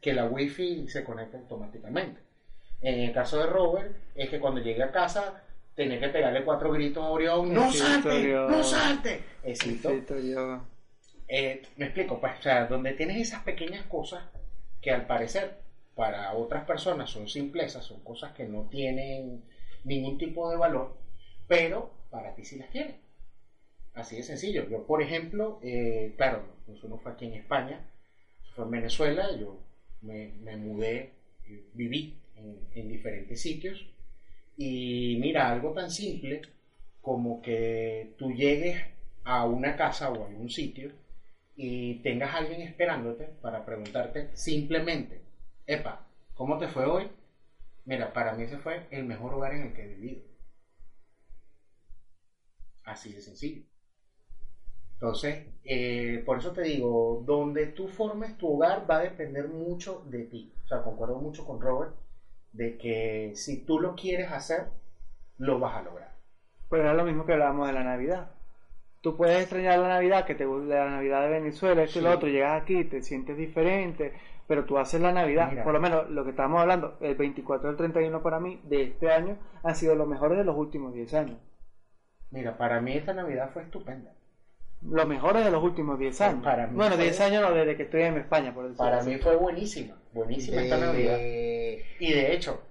que la wifi se conecta automáticamente. En el caso de Robert es que cuando llegue a casa tenía que pegarle cuatro gritos a Orión. ¡No salte! ¡No salte! Éxito. Yo. Eh, me explico, pues, o sea, donde tienes esas pequeñas cosas que al parecer para otras personas son simplezas, son cosas que no tienen ningún tipo de valor, pero para ti sí las tienen. Así de sencillo. Yo, por ejemplo, eh, claro, eso no fue aquí en España, eso fue en Venezuela, yo me, me mudé, eh, viví en, en diferentes sitios y mira, algo tan simple como que tú llegues a una casa o a algún sitio y tengas alguien esperándote para preguntarte simplemente, epa, ¿cómo te fue hoy? Mira, para mí ese fue el mejor hogar en el que he vivido. Así de sencillo. Entonces, eh, por eso te digo, donde tú formes tu hogar va a depender mucho de ti. O sea, concuerdo mucho con Robert de que si tú lo quieres hacer, lo vas a lograr. Pero era lo mismo que hablábamos de la Navidad. Tú puedes extrañar la Navidad, que te gusta la Navidad de Venezuela, esto y lo otro, llegas aquí, te sientes diferente, pero tú haces la Navidad, Mira. por lo menos lo que estamos hablando, el 24 y el 31 para mí, de este año, han sido los mejores de los últimos 10 años. Mira, para mí esta Navidad fue estupenda. Los mejores de los últimos 10 años. Para mí bueno, fue- 10 años no, desde que estoy en España, por decirlo Para así. mí fue buenísima, buenísima esta Navidad. Eh, Y de hecho,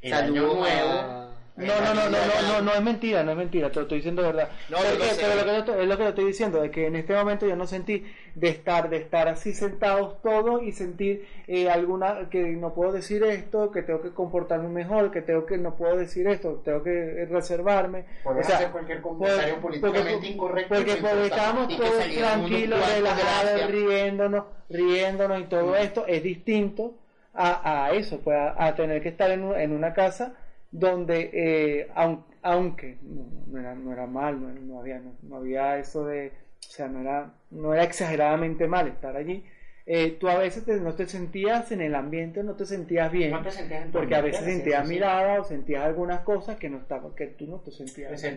el año nuevo... a- No, no, no, no, no, no, no es mentira, no es mentira, te lo estoy diciendo de verdad. No, Pero lo que- sé. pero lo que yo estoy- es lo que le estoy diciendo, es que en este momento yo no sentí de estar, de estar así sentados todos y sentir eh, alguna, que no puedo decir esto, que tengo que comportarme mejor, que tengo que, no puedo decir esto, tengo que reservarme. O sea, hacer cualquier comentario por- políticamente porque- incorrecto. Porque, porque estábamos todos tranquilos, relajados, riéndonos, riéndonos y todo esto es distinto a, a eso, pues a, a tener que estar en, un- en una casa donde, eh, aun- aunque no, no era, no era mal, no, no había, no, no había eso de, o sea, no era, no era exageradamente mal estar allí, eh, tú a veces te- no te sentías en el ambiente, no te sentías bien. No te sentías porque a veces sentías sí, sí. mirada o sentías algunas cosas que no estaban, que tú no te sentías Te bien.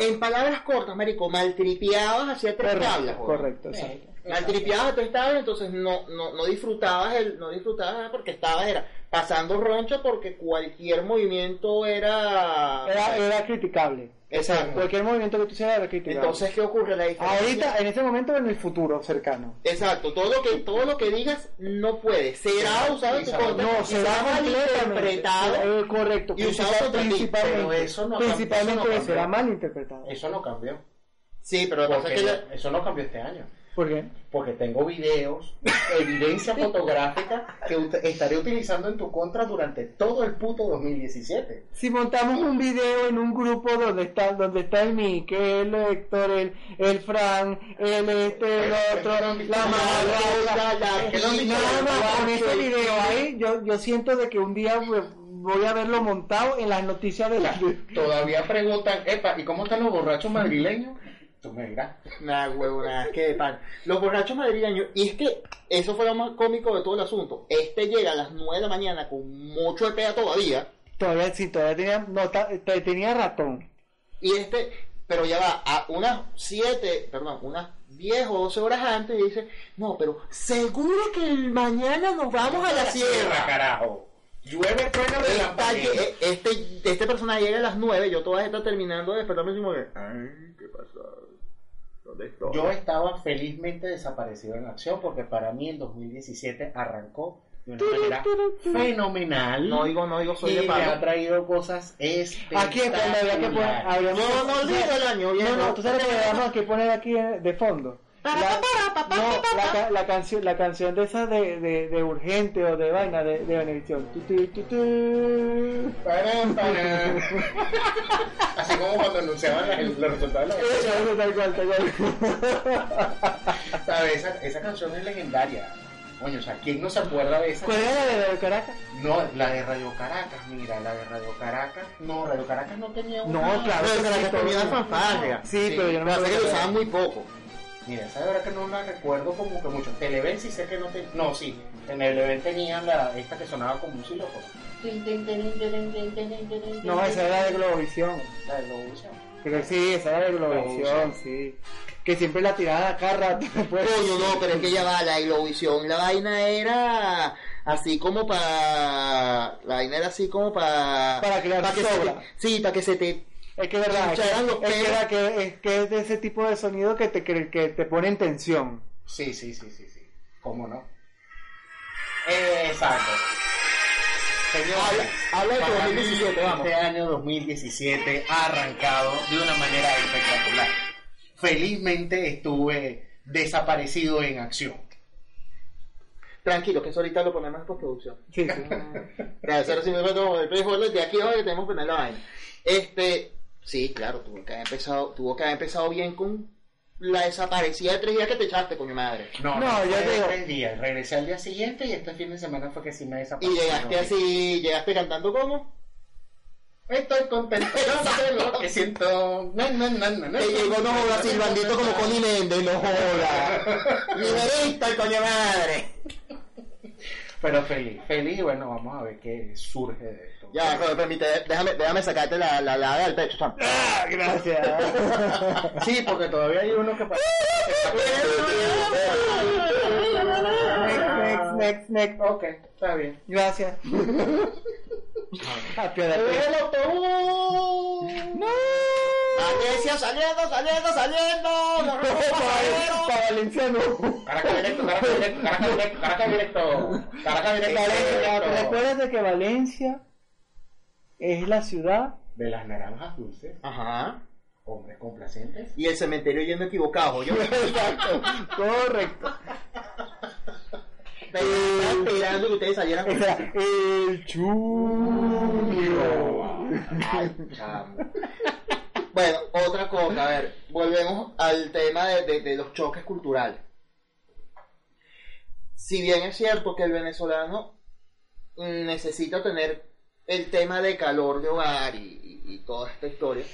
En palabras cortas, marico, maltripeabas hacia tres tablas. Correcto, Eh, exacto. Maltripeabas a tres tablas, entonces no, no, no disfrutabas el, no disfrutabas porque estabas era pasando roncha porque cualquier movimiento era, Era, era criticable. Exacto. Cualquier movimiento que tú hicieras era criticable. Entonces, ¿qué ocurre? La diferencia. ahorita, en este momento, en el futuro cercano. Exacto, todo lo que todo lo que digas no puede. Será usado en tu contra No, será malinterpretado. eh, correcto. y usado contra principalmente, pero eso no principalmente será mal interpretado. Eso no cambió. Sí, pero lo que pasa es que eso no cambió este año. ¿Por qué? Porque tengo videos, evidencia fotográfica que estaré utilizando en tu contra durante todo el puto 2017. Si montamos un video en un grupo donde está, donde está el Mike, el Héctor, el, el Fran, el este, el otro, la la- la- madre, que no y me nada más con ese video ahí, yo, yo siento de que un día pues, voy a verlo montado en las noticias de la... Todavía preguntan, epa, ¿y cómo están los borrachos madrileños? Tú me dirás. Nah, huevo, nada, es que de pan. Los borrachos madrileños, y es que eso fue lo más cómico de todo el asunto. Este llega a las 9 de la mañana con mucho de pega todavía, Todavía sí, todavía tenía, no, tenía ratón. y este, pero ya va, a unas 7, perdón, unas 10 o 12 horas antes y dice, no, pero seguro que mañana nos vamos a la sierra. carajo. Llueve, truena, Esta- relampaguea. eh, este, este personaje llega a las 9, yo todavía está terminando de despertarme y como que, ay, ¿qué pasa? ¿Dónde estoy? Yo estaba felizmente desaparecido en acción porque para mí el 2017 arrancó de una manera fenomenal. No digo, no digo, soy y de me ha traído cosas Aquí es cuando había que poner... espectaculares. No, no olvido el año. No, no, tú sabes que que poner aquí de fondo. La, no, la, ca- la canción, la canción de esa de, de, de urgente o de vaina de, de Benedicción. Tu, tu, tu, tu. Param, param. Así como cuando anunciaban los resultados de la Eso, tal cual, tal cual. ¿Sabes? Esa, esa canción es legendaria. Coño, o sea, ¿quién no se acuerda de esa? ¿Cuál era la de de Caracas? No, la de Radio Caracas, mira, la de Radio Caracas. No, Radio Caracas no tenía una. No, claro, la todo- tenía fanfarria. Sí, Sí, pero yo no me acuerdo. que lo usaban muy poco. Mira, esa de verdad que no la recuerdo como que mucho. Televen sí sé que no te... No, sí. En Televen tenían la, esta que sonaba como un xilófono. No, esa era de Globovisión. La de Globovisión. Que sí, esa era de Globovisión, sí. Que siempre la tiraban acá rato. Pues. Coño, no, pero es que ya va, la Globovisión, la vaina era así como para... La vaina era así como para... Para crear que se sobra. te- Sí, para que se te... Es que verdad, es es que, es que es de ese tipo de sonido que te, que, que te pone en tensión. Sí, sí, sí, sí, sí. ¿Cómo no? Exacto. Señores, Habla- de tu para 2017, mí, vamos. Este año 2017 ha arrancado de una manera espectacular. Felizmente estuve desaparecido en acción. Tranquilo, que eso ahorita lo ponemos en postproducción. Sí, sí. Eso era simplemente como el de aquí hoy tenemos que poner la vaina. Este, sí, claro, tuvo que haber empezado, tuvo que haber empezado bien con la desaparecida de tres días que te echaste, coño madre. No, No, no, yo digo- tres días. Regresé al día siguiente y este fin de semana fue que sí me Y desaparecí. llegaste así, llegaste cantando como. Estoy contento, no lo que siento. Na, na, na. Que llegó, no joda, silbandito como Connie Méndez, no joda. Liberista el coño madre. Pero feliz, feliz, y bueno, vamos a ver qué surge de. Ya, permite, déjame, déjame sacarte la, la laga del pecho. chamo. Ah, gracias. Sí, porque todavía hay uno que next, next, next, next. Ok, está bien. Gracias. Apiádate. ¡El autobús! ¡No! Valencia saliendo, saliendo, saliendo. Para Valenciano. Caracas directo, Caracas directo, Caracas directo, Caracas directo, Caracas directo. Recuerdas de que Valencia es la ciudad De las naranjas dulces, Ajá. hombres complacientes. Y el cementerio yendo equivocado. Yo Exacto, correcto. estaba esperando que ustedes salieran O con sea, el chulo. Ay, chamo. Bueno, otra cosa, a ver, volvemos al tema de, de- de los choques culturales. Si bien es cierto que el venezolano mm, necesita tener el tema de calor de hogar y, y- y toda esta historia,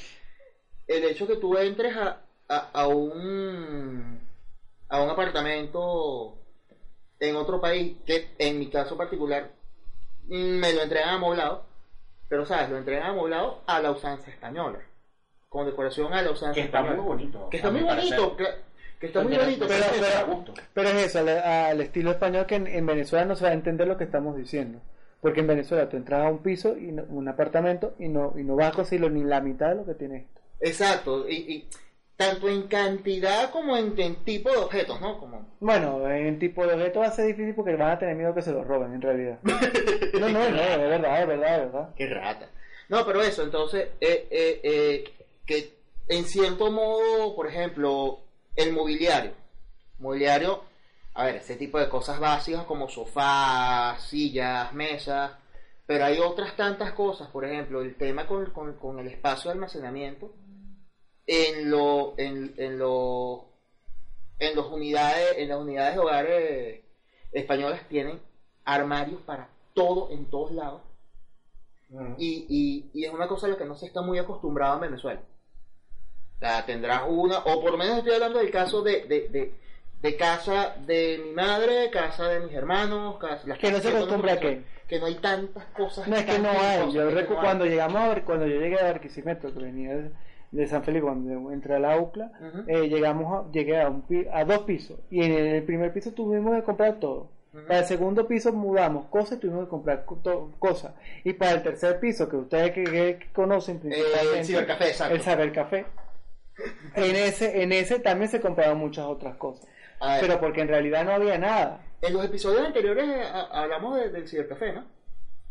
el hecho que tú entres a, a- a un a un apartamento en otro país, que en mi caso particular mm, me lo entregan amoblado, pero sabes, lo entregan amoblado a la usanza española, con decoración a la usanza Que está muy española. bonito. Que está muy bonito, que, que está muy Pero- bonito. Pero es eso, al, al estilo español que en, en Venezuela no se va a entender lo que estamos diciendo. Porque en Venezuela tú entras a un piso, y no- un apartamento, y no, y no vas a conseguirlo ni la mitad de lo que tiene esto. Exacto, y, y tanto en cantidad como en, en tipo de objetos, ¿no? Como, Bueno, en tipo de objeto va a ser difícil porque van a tener miedo que se lo roben, en realidad. No, no, no, es verdad, es verdad, es verdad. qué rata. No, pero eso, entonces, eh, eh, eh, que en cierto modo, por ejemplo, el mobiliario. Mobiliario, a ver, ese tipo de cosas básicas como sofás, sillas, mesas, pero hay otras tantas cosas, por ejemplo, el tema con, con- con el espacio de almacenamiento en lo, en, en lo, en los unidades, en las unidades de hogares españolas tienen armarios para todo en todos lados y, y, y es una cosa a la que no se está muy acostumbrado en Venezuela. O sea, tendrás una, o por lo menos estoy hablando del caso de, de, de, de casa de mi madre, casa de mis hermanos, casa, las Que no se acostumbra a qué. Que no hay tantas cosas. No, es que no hay. Yo que hay. cuando llegamos a ver, cuando yo llegué a Barquisimeto, que venía de, de San Felipe, cuando entré a la UCLA, eh, llegamos a, llegué a, un pi- a dos pisos. Y en el primer piso tuvimos que comprar todo. Para el segundo piso mudamos cosas y tuvimos que comprar cosas. Y para el tercer piso, que ustedes que, que conocen principalmente, el cibercafé, exacto. el sabercafé, en ese, en ese también se compraban muchas otras cosas. Pero porque en realidad no había nada. en los episodios anteriores eh, a- hablamos de- del cibercafé, ¿no?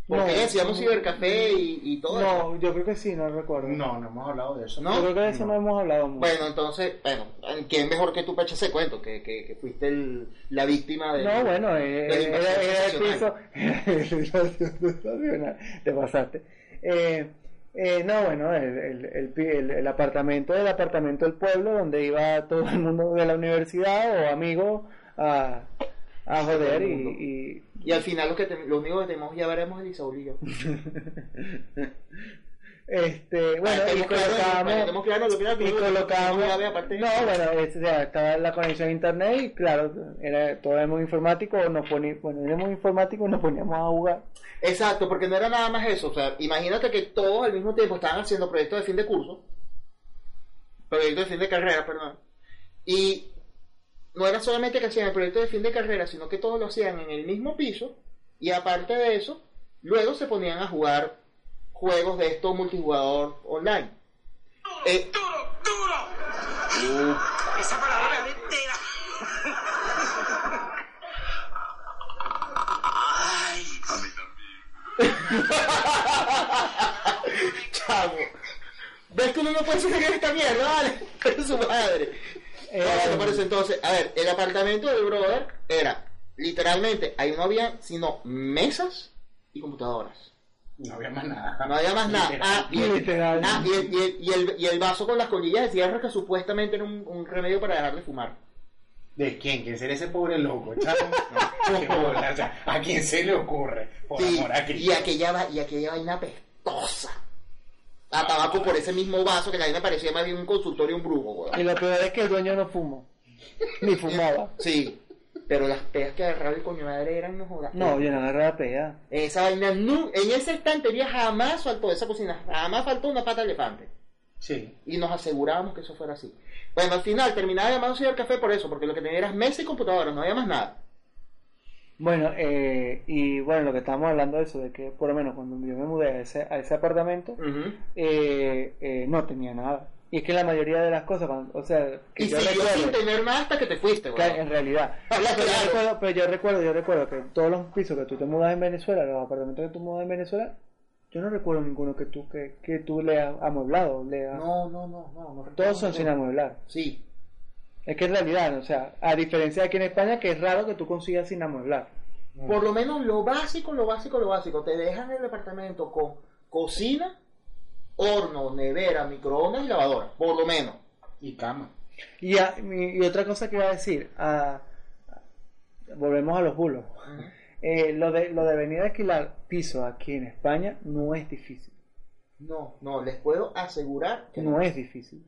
Porque No. decíamos cibercafé y, y todo eso. No, yo creo que sí, no recuerdo. No, no hemos hablado de eso. No. Yo creo que de eso no, No. hemos hablado mucho. Bueno, entonces, bueno, ¿quién mejor que tú para ese cuento? Que, que, que fuiste el- la víctima de... No, bueno, eh, de la era, invasión era el piso. Te pasaste. Eh, eh, no, bueno, el, el, el, el- el apartamento del apartamento del pueblo donde iba todo el mundo de la universidad o amigos a, a joder y, Y al final lo, que te- lo único que tenemos ya veremos es Isaúl y yo. este bueno Ah, y claro, era y que colocábamos no bueno es- o sea, estaba la conexión a internet y claro era todo éramos informáticos nos poníamos bueno éramos informáticos nos poníamos a jugar Exacto, porque no era nada más eso. O sea, imagínate que todos al mismo tiempo estaban haciendo proyectos de fin de curso, proyectos de fin de carrera, perdón, y no era solamente que hacían el proyecto de fin de carrera, sino que todos lo hacían en el mismo piso, y aparte de eso, luego se ponían a jugar juegos de estos multijugador online. Eh, ¡Duro, duro! Esa palabra es entera. Ay, a mí también. Chavo. ¿Ves que uno no puede seguir esta mierda, vale? Pero su madre. Eh, eso entonces, a ver, el apartamento del brother era, literalmente, ahí no había sino mesas y computadoras. No había más nada. No había más nada. Ah, y el, ah, y el, y el- y el- y el vaso con las colillas de tierra que supuestamente era un, un remedio para dejar de fumar. ¿De quién? ¿Quién será ese pobre loco, chavo? No, qué bola, o sea, ¿A quién se le ocurre? Por Sí, amor a y Cristo. aquella, va- y aquella vaina pestosa. a tabaco por ese mismo vaso que a mí me parecía más bien un consultorio un brujo. Y lo peor es que el dueño no fumó. Ni fumaba. Sí, pero las pegas que agarraba el coño madre eran no jodas. No, yo no agarraba pega. Esa vaina, nu- en esa estantería jamás faltó esa cocina, jamás faltó una pata de elefante. Sí. Y nos asegurábamos que eso fuera así. Bueno, al final terminaba llamándose al café por eso, porque lo que tenía era mesa y computadora, no había más nada. Bueno, eh, y bueno, lo que estábamos hablando de eso, de que por lo menos cuando yo me mudé a ese, a ese apartamento, eh, eh, no tenía nada. Y es que la mayoría de las cosas, cuando- o sea, que Y yo siguió sin recuerdo, tener nada hasta que te fuiste, güey. en realidad, pero, yo recuerdo, pero yo recuerdo, yo recuerdo que todos los pisos que tú te mudas en Venezuela, los apartamentos que tú mudas en Venezuela, yo no recuerdo ninguno que tú que, que tú le has amueblado, le has- No, no, no, no. no todos son sin amueblar. Sí. Es que en realidad, o sea, a diferencia de aquí en España, que es raro que tú consigas sin amueblar. Por lo menos lo básico, lo básico, lo básico. Te dejan el departamento con cocina, horno, nevera, microondas y lavadora. Por lo menos. Y cama. Y, a- y otra cosa que iba a decir, a- volvemos a los bulos. Eh, lo, de, lo de venir a alquilar piso aquí en España no es difícil. No, no, les puedo asegurar que No es difícil.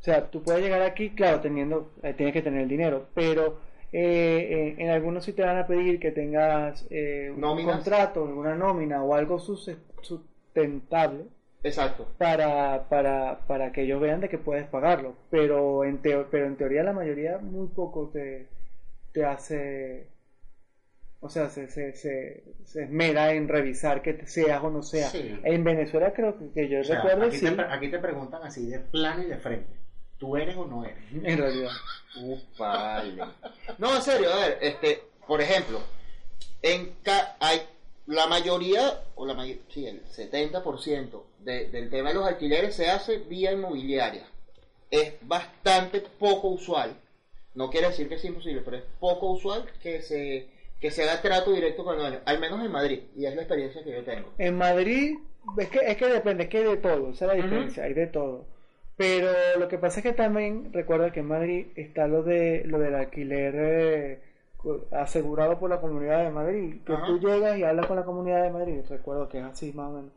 O sea, tú puedes llegar aquí, claro, teniendo, eh, tienes que tener el dinero, pero eh, eh, en algunos sí te van a pedir que tengas eh, un contrato, alguna nómina o algo sus- sustentable Exacto. para, para, para que ellos vean de que puedes pagarlo. Pero en, teo- pero en teoría la mayoría muy poco te, te hace... O sea, se, se, se, se esmera en revisar que te seas o no seas. Sí. En Venezuela creo que, que yo O sea, recuerdo aquí, sí, te, aquí te preguntan así de plano y de frente. ¿Tú eres o no eres? en realidad. Vale. No, en serio, a ver, este, por ejemplo, en ca- hay la mayoría, o la mayoría, sí, el 70% de- del tema de los alquileres se hace vía inmobiliaria. Es bastante poco usual, no quiere decir que es imposible, pero es poco usual que se, que se haga trato directo con el dueño, al menos en Madrid, y es la experiencia que yo tengo. En Madrid, es que, es que depende, es que hay de todo, esa es la diferencia, hay de todo. Pero lo que pasa es que también recuerda que en Madrid está lo de lo del alquiler eh, asegurado por la comunidad de Madrid, que Ajá. tú llegas y hablas con la comunidad de Madrid, recuerdo que es así más o menos.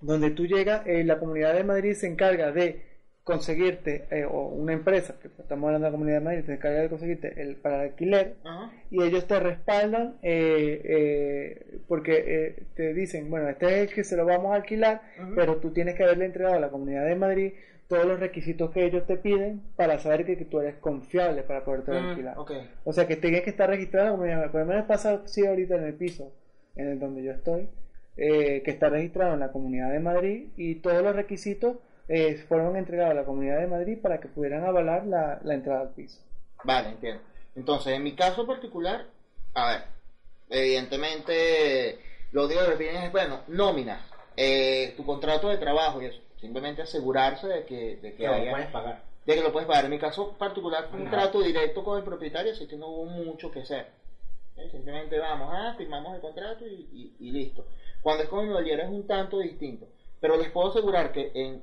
Donde tú llegas, eh, la comunidad de Madrid se encarga de conseguirte, eh, o una empresa, que estamos hablando de la comunidad de Madrid, se encarga de conseguirte el, para el alquiler, Ajá. y ellos te respaldan eh, eh, porque eh, te dicen, bueno, este es el que se lo vamos a alquilar, pero tú tienes que haberle entregado a la Comunidad de Madrid todos los requisitos que ellos te piden para saber que, que tú eres confiable para poderte Mm, alquilar. O sea, que tienes que estar registrado de Madrid. Por menos pasa así ahorita en el piso en el donde yo estoy, eh, que está registrado en la Comunidad de Madrid y todos los requisitos eh, fueron entregados a la Comunidad de Madrid para que pudieran avalar la, la entrada al piso. Vale, entiendo. Entonces, en mi caso particular, a ver, evidentemente, lo digo de bien es, bueno, nóminas, eh, tu contrato de trabajo y eso, simplemente asegurarse de que, de que Que lo haya- puedes pagar. de que lo puedes pagar. En mi caso particular fue un Ajá. trato directo con el propietario, así que no hubo mucho que hacer. Eh, Simplemente vamos, ah, firmamos el contrato y, y- y listo. Cuando es con inmobiliaria es un tanto distinto. Pero les puedo asegurar que en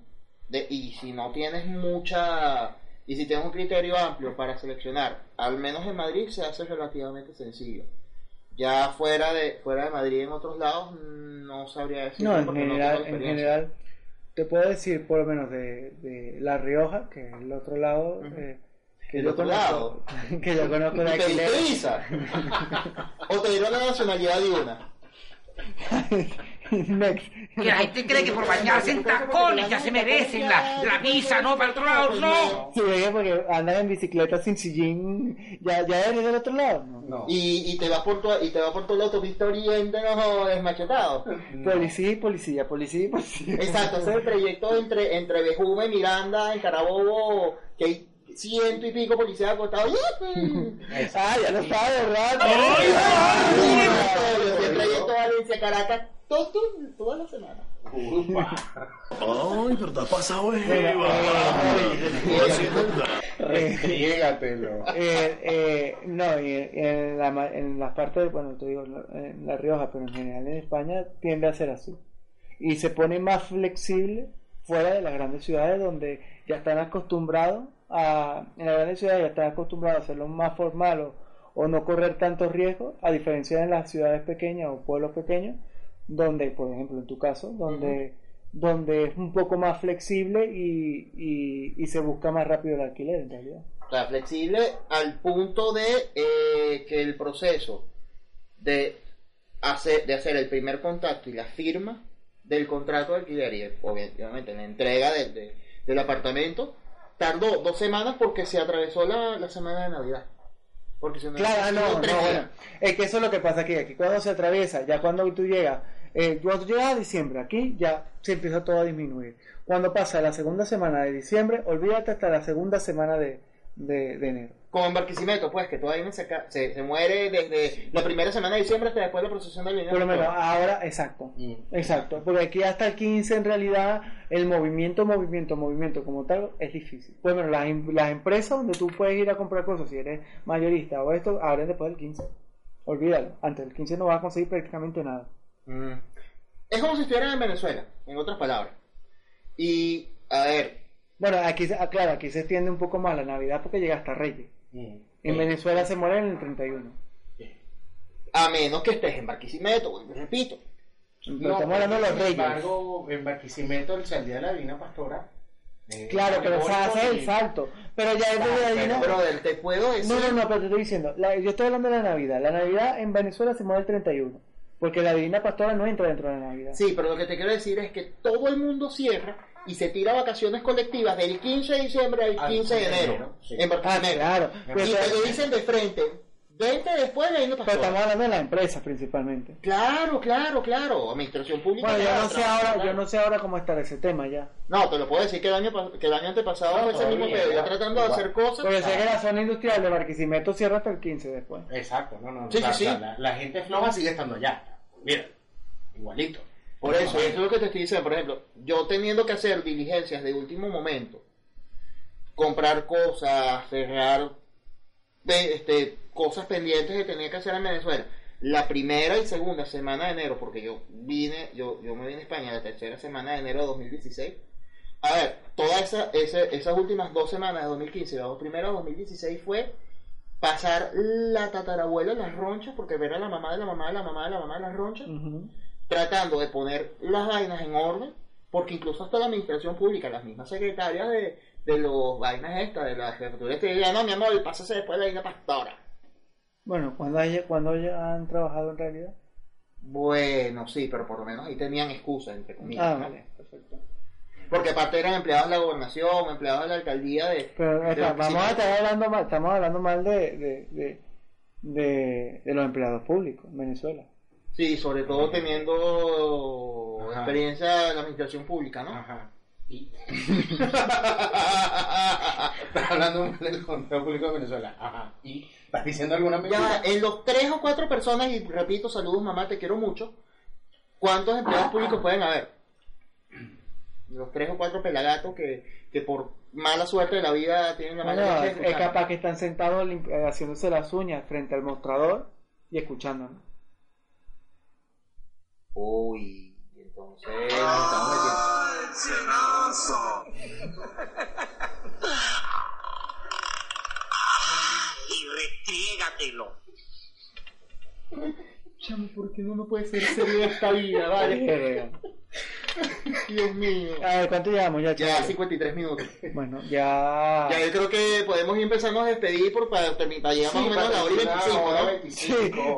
de, y si no tienes mucha y si tienes un criterio amplio para seleccionar, al menos en Madrid se hace relativamente sencillo. Ya fuera de fuera de Madrid en otros lados no sabría decir No, en porque tengo general, en experiencia. general, te puedo decir por lo menos de, de La Rioja, que es el otro lado, eh, que, El yo otro conozco, que yo conozco de ¿Te pediste alquiler. visa? ¿O te dieron la nacionalidad de una? Next. Que la gente cree que por bañarse en tacones ya se merecen la, la visa, ¿no? Para el otro lado, no. Sí, porque andan en bicicleta sin sillín, ya, ya eres del otro lado. No. Y, y te vas por tu, y te vas por toda la autopista oriente no desmachetado. Policía y policía, policía y policía. Exacto, ese es el trayecto entre, entre Bejume, Miranda, en Carabobo, que hay ciento y pico policías acostados. Ah, ya lo sabes, ¿verdad? Yo el trayecto Valencia-Caracas todo, toda la semana. Ay, pero te has pasado, eh. Eh, eh, no, y en la, ma- en las partes, bueno, te digo, en La Rioja, pero en general en España tiende a ser así. Y se pone más flexible fuera de las grandes ciudades donde ya están acostumbrados a, en las grandes ciudades ya están acostumbrados a hacerlo más formal o, o no correr tantos riesgos, a diferencia de las ciudades pequeñas o pueblos pequeños, donde, por ejemplo, en tu caso, donde donde es un poco más flexible y, y, y se busca más rápido el alquiler en realidad. O sea, flexible al punto de eh, que el proceso de hacer, de hacer el primer contacto y la firma del contrato de alquiler y obviamente la entrega de- de- del apartamento tardó dos semanas porque se atravesó la, la semana de Navidad. Porque no, Claro, ah, no, bueno, es que eso es lo que pasa aquí, aquí cuando se atraviesa, ya cuando tú llegas, eh, cuando llegas a diciembre, aquí ya se empieza todo a disminuir. Cuando pasa la segunda semana de diciembre, olvídate hasta la segunda semana de, de, de enero. Como en Barquisimeto, pues, que todavía se, se, se muere desde la primera semana de diciembre hasta después de la procesión del. Por lo menos ahora, exacto, Mm. exacto, porque aquí hasta el 15 en realidad el movimiento, movimiento, movimiento como tal es difícil. Pues bueno, las, em- las empresas donde tú puedes ir a comprar cosas, si eres mayorista o esto, abren después del 15. Olvídalo, antes del 15 no vas a conseguir prácticamente nada. Mm. Es como si estuvieran en Venezuela, en otras palabras. Y, a ver, Bueno, aquí, se- ah, claro, aquí se extiende un poco más la Navidad porque llega hasta Reyes. Mm. En. Venezuela se muere en el 31. a menos que estés en Barquisimeto, repito. Pero estamos hablando de los sin Reyes. embargo, en Barquisimeto, el Sal Día de la Divina Pastora. eh, Claro, pero se hace el salto. Pero ya es de Ah, ahí, ¿no? Brother, te puedo decir. No, no, no, pero te estoy diciendo. la- yo estoy hablando de la Navidad. La Navidad en Venezuela se muere el 31. Porque la Divina Pastora no entra dentro de la Navidad. Sí, pero lo que te quiero decir es que todo el mundo cierra y se tira vacaciones colectivas del 15 de diciembre al Al 15 de 15 de enero. enero, sí. En Ah, claro. Y te lo dicen de frente. 20 después de ahí no pero pasó. estamos hablando de las empresas principalmente. Claro, claro, claro. Administración pública. Bueno, yo no sé ahora, claro. yo no sé ahora cómo está ese tema ya. No, te lo puedo decir que el año, que el año antepasado No, fue ese mismo pedo. Yo ya. tratando de hacer cosas. Porque sé que la zona industrial de Barquisimeto cierra hasta el 15 después. Exacto, no, no. Sí, sea, sí, sí. La, la gente floja sigue estando allá. Mira, igualito. Por eso, eso es lo que te estoy diciendo. Por ejemplo, yo teniendo que hacer diligencias de último momento, comprar cosas, cerrar este, cosas pendientes que tenía que hacer en Venezuela. La primera y segunda semana de enero, porque yo vine, yo, yo me vine a España la tercera semana de enero de 2016. A ver, todas esa, ese- esas últimas dos semanas de 2015 y dos primeras de 2016 fue pasar la tatarabuela en las ronchas, porque ver a la mamá de la mamá de la mamá de la mamá de las ronchas Ujú. tratando de poner las vainas en orden, porque incluso hasta la administración pública, las mismas secretarias de, de los vainas estas, de las jefaturas, te digan, no, mi amor, pásase después de la isla pastora. Bueno, cuando haya, cuando ya han trabajado en realidad. Bueno, sí, pero por lo menos ahí tenían excusas, entre comillas. Ah, perfecto. Porque aparte eran empleados de la gobernación, empleados de la alcaldía de... Pero de los vamos a estar hablando mal, estamos hablando mal de, de, de, de, de los empleados públicos en Venezuela. Sí, sobre todo teniendo Ajá. experiencia en la administración pública, ¿no? Ajá. Y... Estás hablando mal del Consejo Público de Venezuela. Ajá. ¿Y estás diciendo alguna mentira? Ya, en los tres o cuatro personas, y repito, saludos mamá, te quiero mucho, ¿cuántos empleados públicos pueden haber? Los tres o cuatro pelagatos que, que por mala suerte de la vida tienen la mala leche es, capaz que están sentados eh, haciéndose las uñas frente al mostrador y escuchando. ¿no? Uy, entonces estamos metiendo. Y restriégatelo. Chamo, ¿por qué no me puede ser serio esta vida? Vale. Dios mío. A ver, ¿cuánto llevamos ya, Ya chaval? 53 minutos. Bueno, ya... Ya yo creo que podemos ir empezando a despedir por, para, para llegar más o menos a la hora y 25, ¿no? Sí,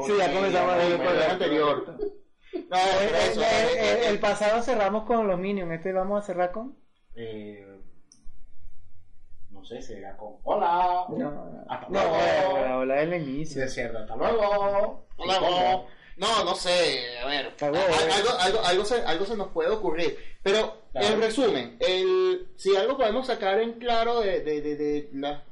sí, ya comenzamos el programa anterior. No, El, pero eso, el- eh, el- eh, el pasado cerramos con los Minions, este vamos a cerrar con... Eh, no sé, será con hola. No, Hasta no, luego. la ola del Sí, inicio. es cierto, hasta luego. Hola, no, no, no sé, a ver, eh. algo, algo, algo, se, algo se nos puede ocurrir, pero Claro. en resumen, el, si algo podemos sacar en claro de, de, de, de las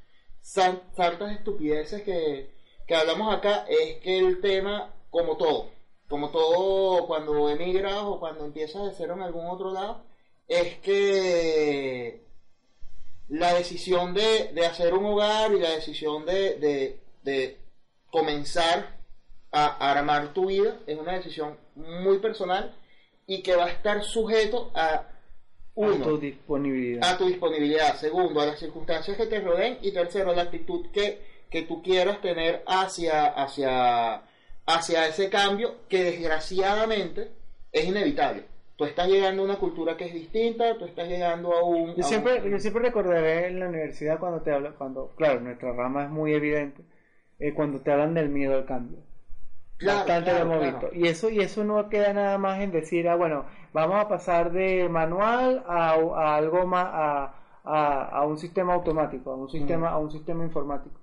san- tantas estupideces que, que hablamos acá, es que el tema, como todo, como todo cuando emigras o cuando empiezas de cero en algún otro lado, es que la decisión de, de hacer un hogar y la decisión de, de, de comenzar a armar tu vida es una decisión muy personal y que va a estar sujeto a A tu uno disponibilidad. a tu disponibilidad, segundo a las circunstancias que te rodeen y tercero a la actitud que, que tú quieras tener hacia, hacia, hacia ese cambio que desgraciadamente es inevitable. tú estás llegando a una cultura que es distinta, tú estás llegando a un... Yo a siempre, un- yo siempre recordaré en la universidad cuando te hablan, cuando, claro, nuestra rama es muy evidente, eh, cuando te hablan del miedo al cambio. Claro, Bastante claro, lo hemos claro. visto. Y eso, y eso no queda nada más en decir, ah, bueno, vamos a pasar de manual a, a algo más, a, a, a un sistema automático, a un sistema, a un sistema informático,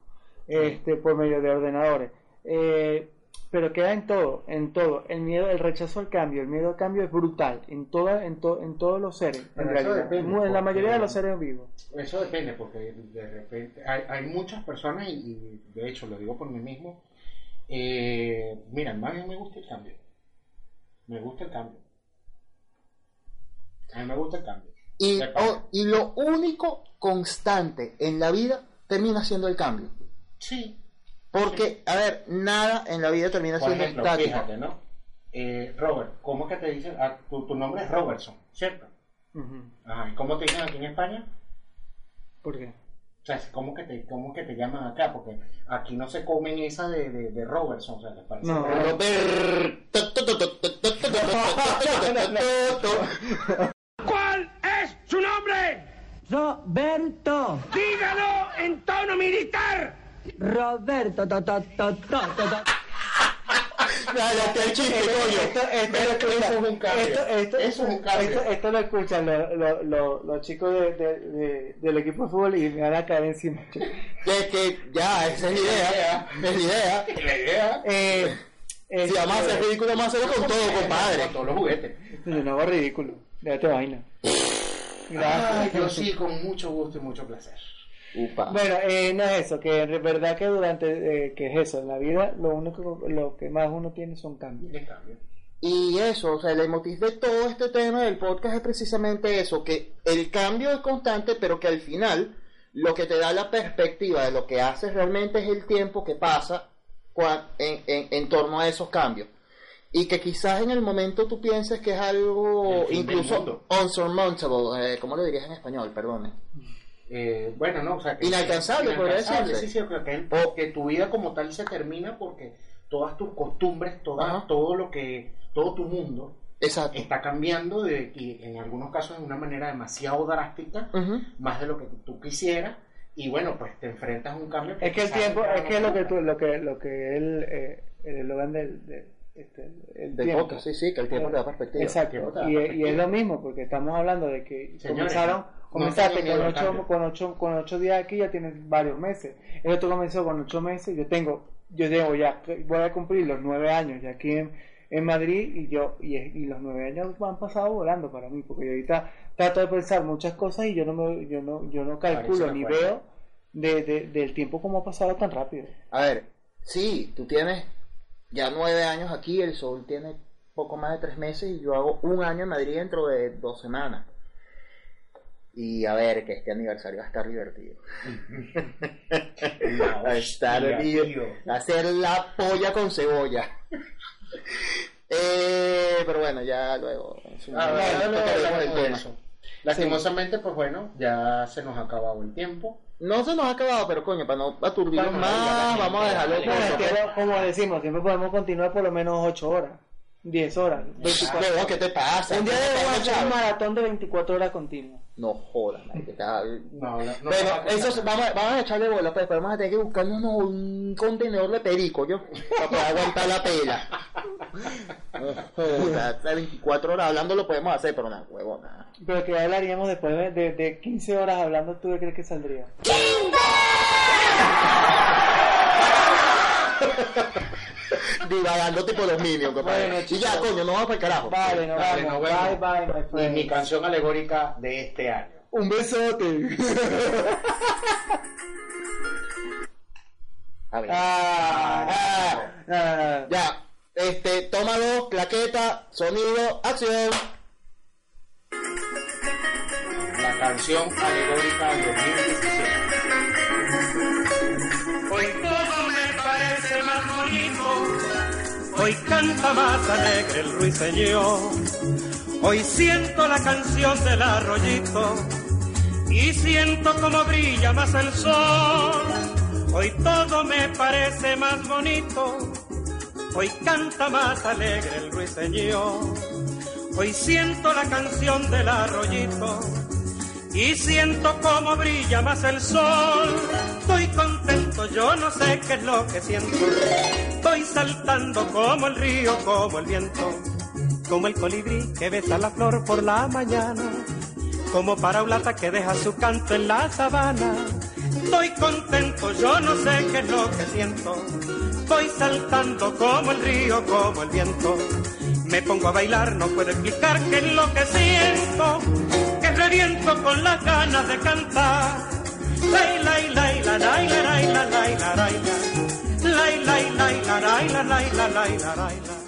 este, por medio de ordenadores. Eh, pero queda en todo, en todo. El miedo, el rechazo al cambio, el miedo al cambio es brutal en toda, en, to- en todos los seres, en Pero realidad. depende, en la mayoría de los seres vivos. Eso depende, porque de repente hay, hay muchas personas, y, y de hecho lo digo por mí mismo, eh, mira, más bien me gusta el cambio. Me gusta el cambio. A mí me gusta el cambio. Y, oh, y lo único constante en la vida termina siendo el cambio. Sí. Porque, a ver, nada en la vida termina Por siendo ejemplo, estático. fíjate, ¿no? Eh, Robert, ¿cómo es que te dicen? Ah, tu, tu nombre es Robertson, ¿cierto? Ajá, ¿y cómo te dicen aquí en España? ¿Por qué? O sea, ¿cómo que te, cómo que te llaman acá? Porque aquí no se comen esa de, de, de Robertson, o sea, les parece. No. raro. ¿Cuál es su nombre? Roberto, Dígalo en tono militar. Roberto, to, to, to, to, to, to. Dale, hasta el chiste, coño. Esto, esto, Eso esto, es un cambio. esto- es un cambio. Esto, lo escuchan los, los, los, los chicos de, de- de- del equipo de fútbol y me van a caer encima. Que, que ya, esa es la idea. Es la idea. La idea. Eh, Si este, vamos a hacer ridículo, a hacerlo con todo, compadre. Con todos los juguetes. Yo no hago ridículo. Déjate vaina. Ay, Gracias. yo sí, con mucho gusto y mucho placer. Upa. Bueno, eh, no es eso, que es verdad que durante, eh, que es eso, en la vida lo único, lo que más uno tiene son cambios. Cambio. Y eso, o sea, el emotivo de todo este tema del podcast es precisamente eso, que el cambio es constante, pero que al final lo que te da la perspectiva de lo que haces realmente es el tiempo que pasa en, en- en torno a esos cambios. Y que quizás en el momento tú pienses que es algo incluso unsurmountable, eh, ¿cómo lo dirías en español? Perdone. Eh, bueno, no, o sea, que- Inalcanzable, inalcanzable. Sí, sí, que, que tu vida como tal se termina porque todas tus costumbres, todas, Ajá. todo lo que, todo tu mundo Exacto. está cambiando de, y en algunos casos de una manera demasiado drástica, más de lo que tú quisieras, y bueno, pues te enfrentas a un cambio Es que el tiempo, es que lo que tú, lo que, lo que el, eh, el eslogan del, del- este, el Del tiempo. podcast, sí, sí, que el tiempo te da perspectiva. Exacto, tiempo te da y, es lo mismo, porque estamos hablando de que Señores, comenzaron, no comenzaste con ocho, con, ocho, con ocho días aquí, ya tienes varios meses. El otro comenzó con ocho meses, yo tengo, yo llevo ya, voy a cumplir los nueve años ya aquí en, en Madrid y yo, y, y los nueve años han pasado volando para mí, porque yo ahorita trato de pensar muchas cosas y yo no me, yo no, yo no calculo ni cuenta. veo de, de- del tiempo como ha pasado tan rápido. A ver, sí, tú tienes ya nueve años aquí, el sol tiene poco más de tres meses y yo hago un año en Madrid dentro de dos semanas. Y a ver, que este aniversario va a estar divertido. va a estar divertido. tío. Va a ser la polla con cebolla. eh, pero bueno, ya luego. Ah, bueno, el hablamos de tema. eso. Lastimosamente, pues bueno, ya se nos ha acabado el tiempo. No se nos ha acabado, pero coño, para no aturdirnos Bueno, más, vamos a dejarlo dale, No, corto, es que, como decimos, siempre podemos continuar por lo menos 8 horas, 10 horas, 24 Huevón, ¿Qué te pasa? Un día ¿Qué te debemos pasa, hacer un maratón de 24 horas continuas. No jodas, marico, está- No, no, no a eso vamos, a- vamos a echarle bola, pues, pero vamos a tener que buscarnos uno- un contenedor de perico, yo, para poder aguantar la pela. No jodas, de 24 horas hablando lo podemos hacer, pero no, huevo, nada. Pero que hablaríamos después de, de, de 15 horas hablando, ¿tú qué crees que saldría? Divagando tipo los minions, compadre. Bueno, y ya, coño, no vamos para el carajo. Vale, nos Dale, vamos. nos vemos. Bye, bye, my Y friend. mi canción alegórica de este año. Un besote. A ver. Ah, Ah, ah. ya, este, toma dos, claqueta, sonido, acción. La canción alegórica del 2017. Hoy canta más alegre el ruiseñor. Hoy siento la canción del arroyito. Y siento como brilla más el sol. Hoy todo me parece más bonito. Hoy canta más alegre el ruiseñor. Hoy siento la canción del arroyito y siento cómo brilla más el sol. Estoy contento, yo no sé qué es lo que siento. Estoy saltando como el río, como el viento, como el colibrí que besa la flor por la mañana, como paraulata que deja su canto en la sabana. Estoy contento, yo no sé qué es lo que siento. Voy saltando como el río, como el viento. Me pongo a bailar, no puedo explicar qué es lo que siento. Reviento con las ganas de cantar. Lai, lai, lai, la, lai, la, lai, la, lai, la, lai, la. Lai, lai, lai, la, lai, la, lai, la, lai, la, lai, la.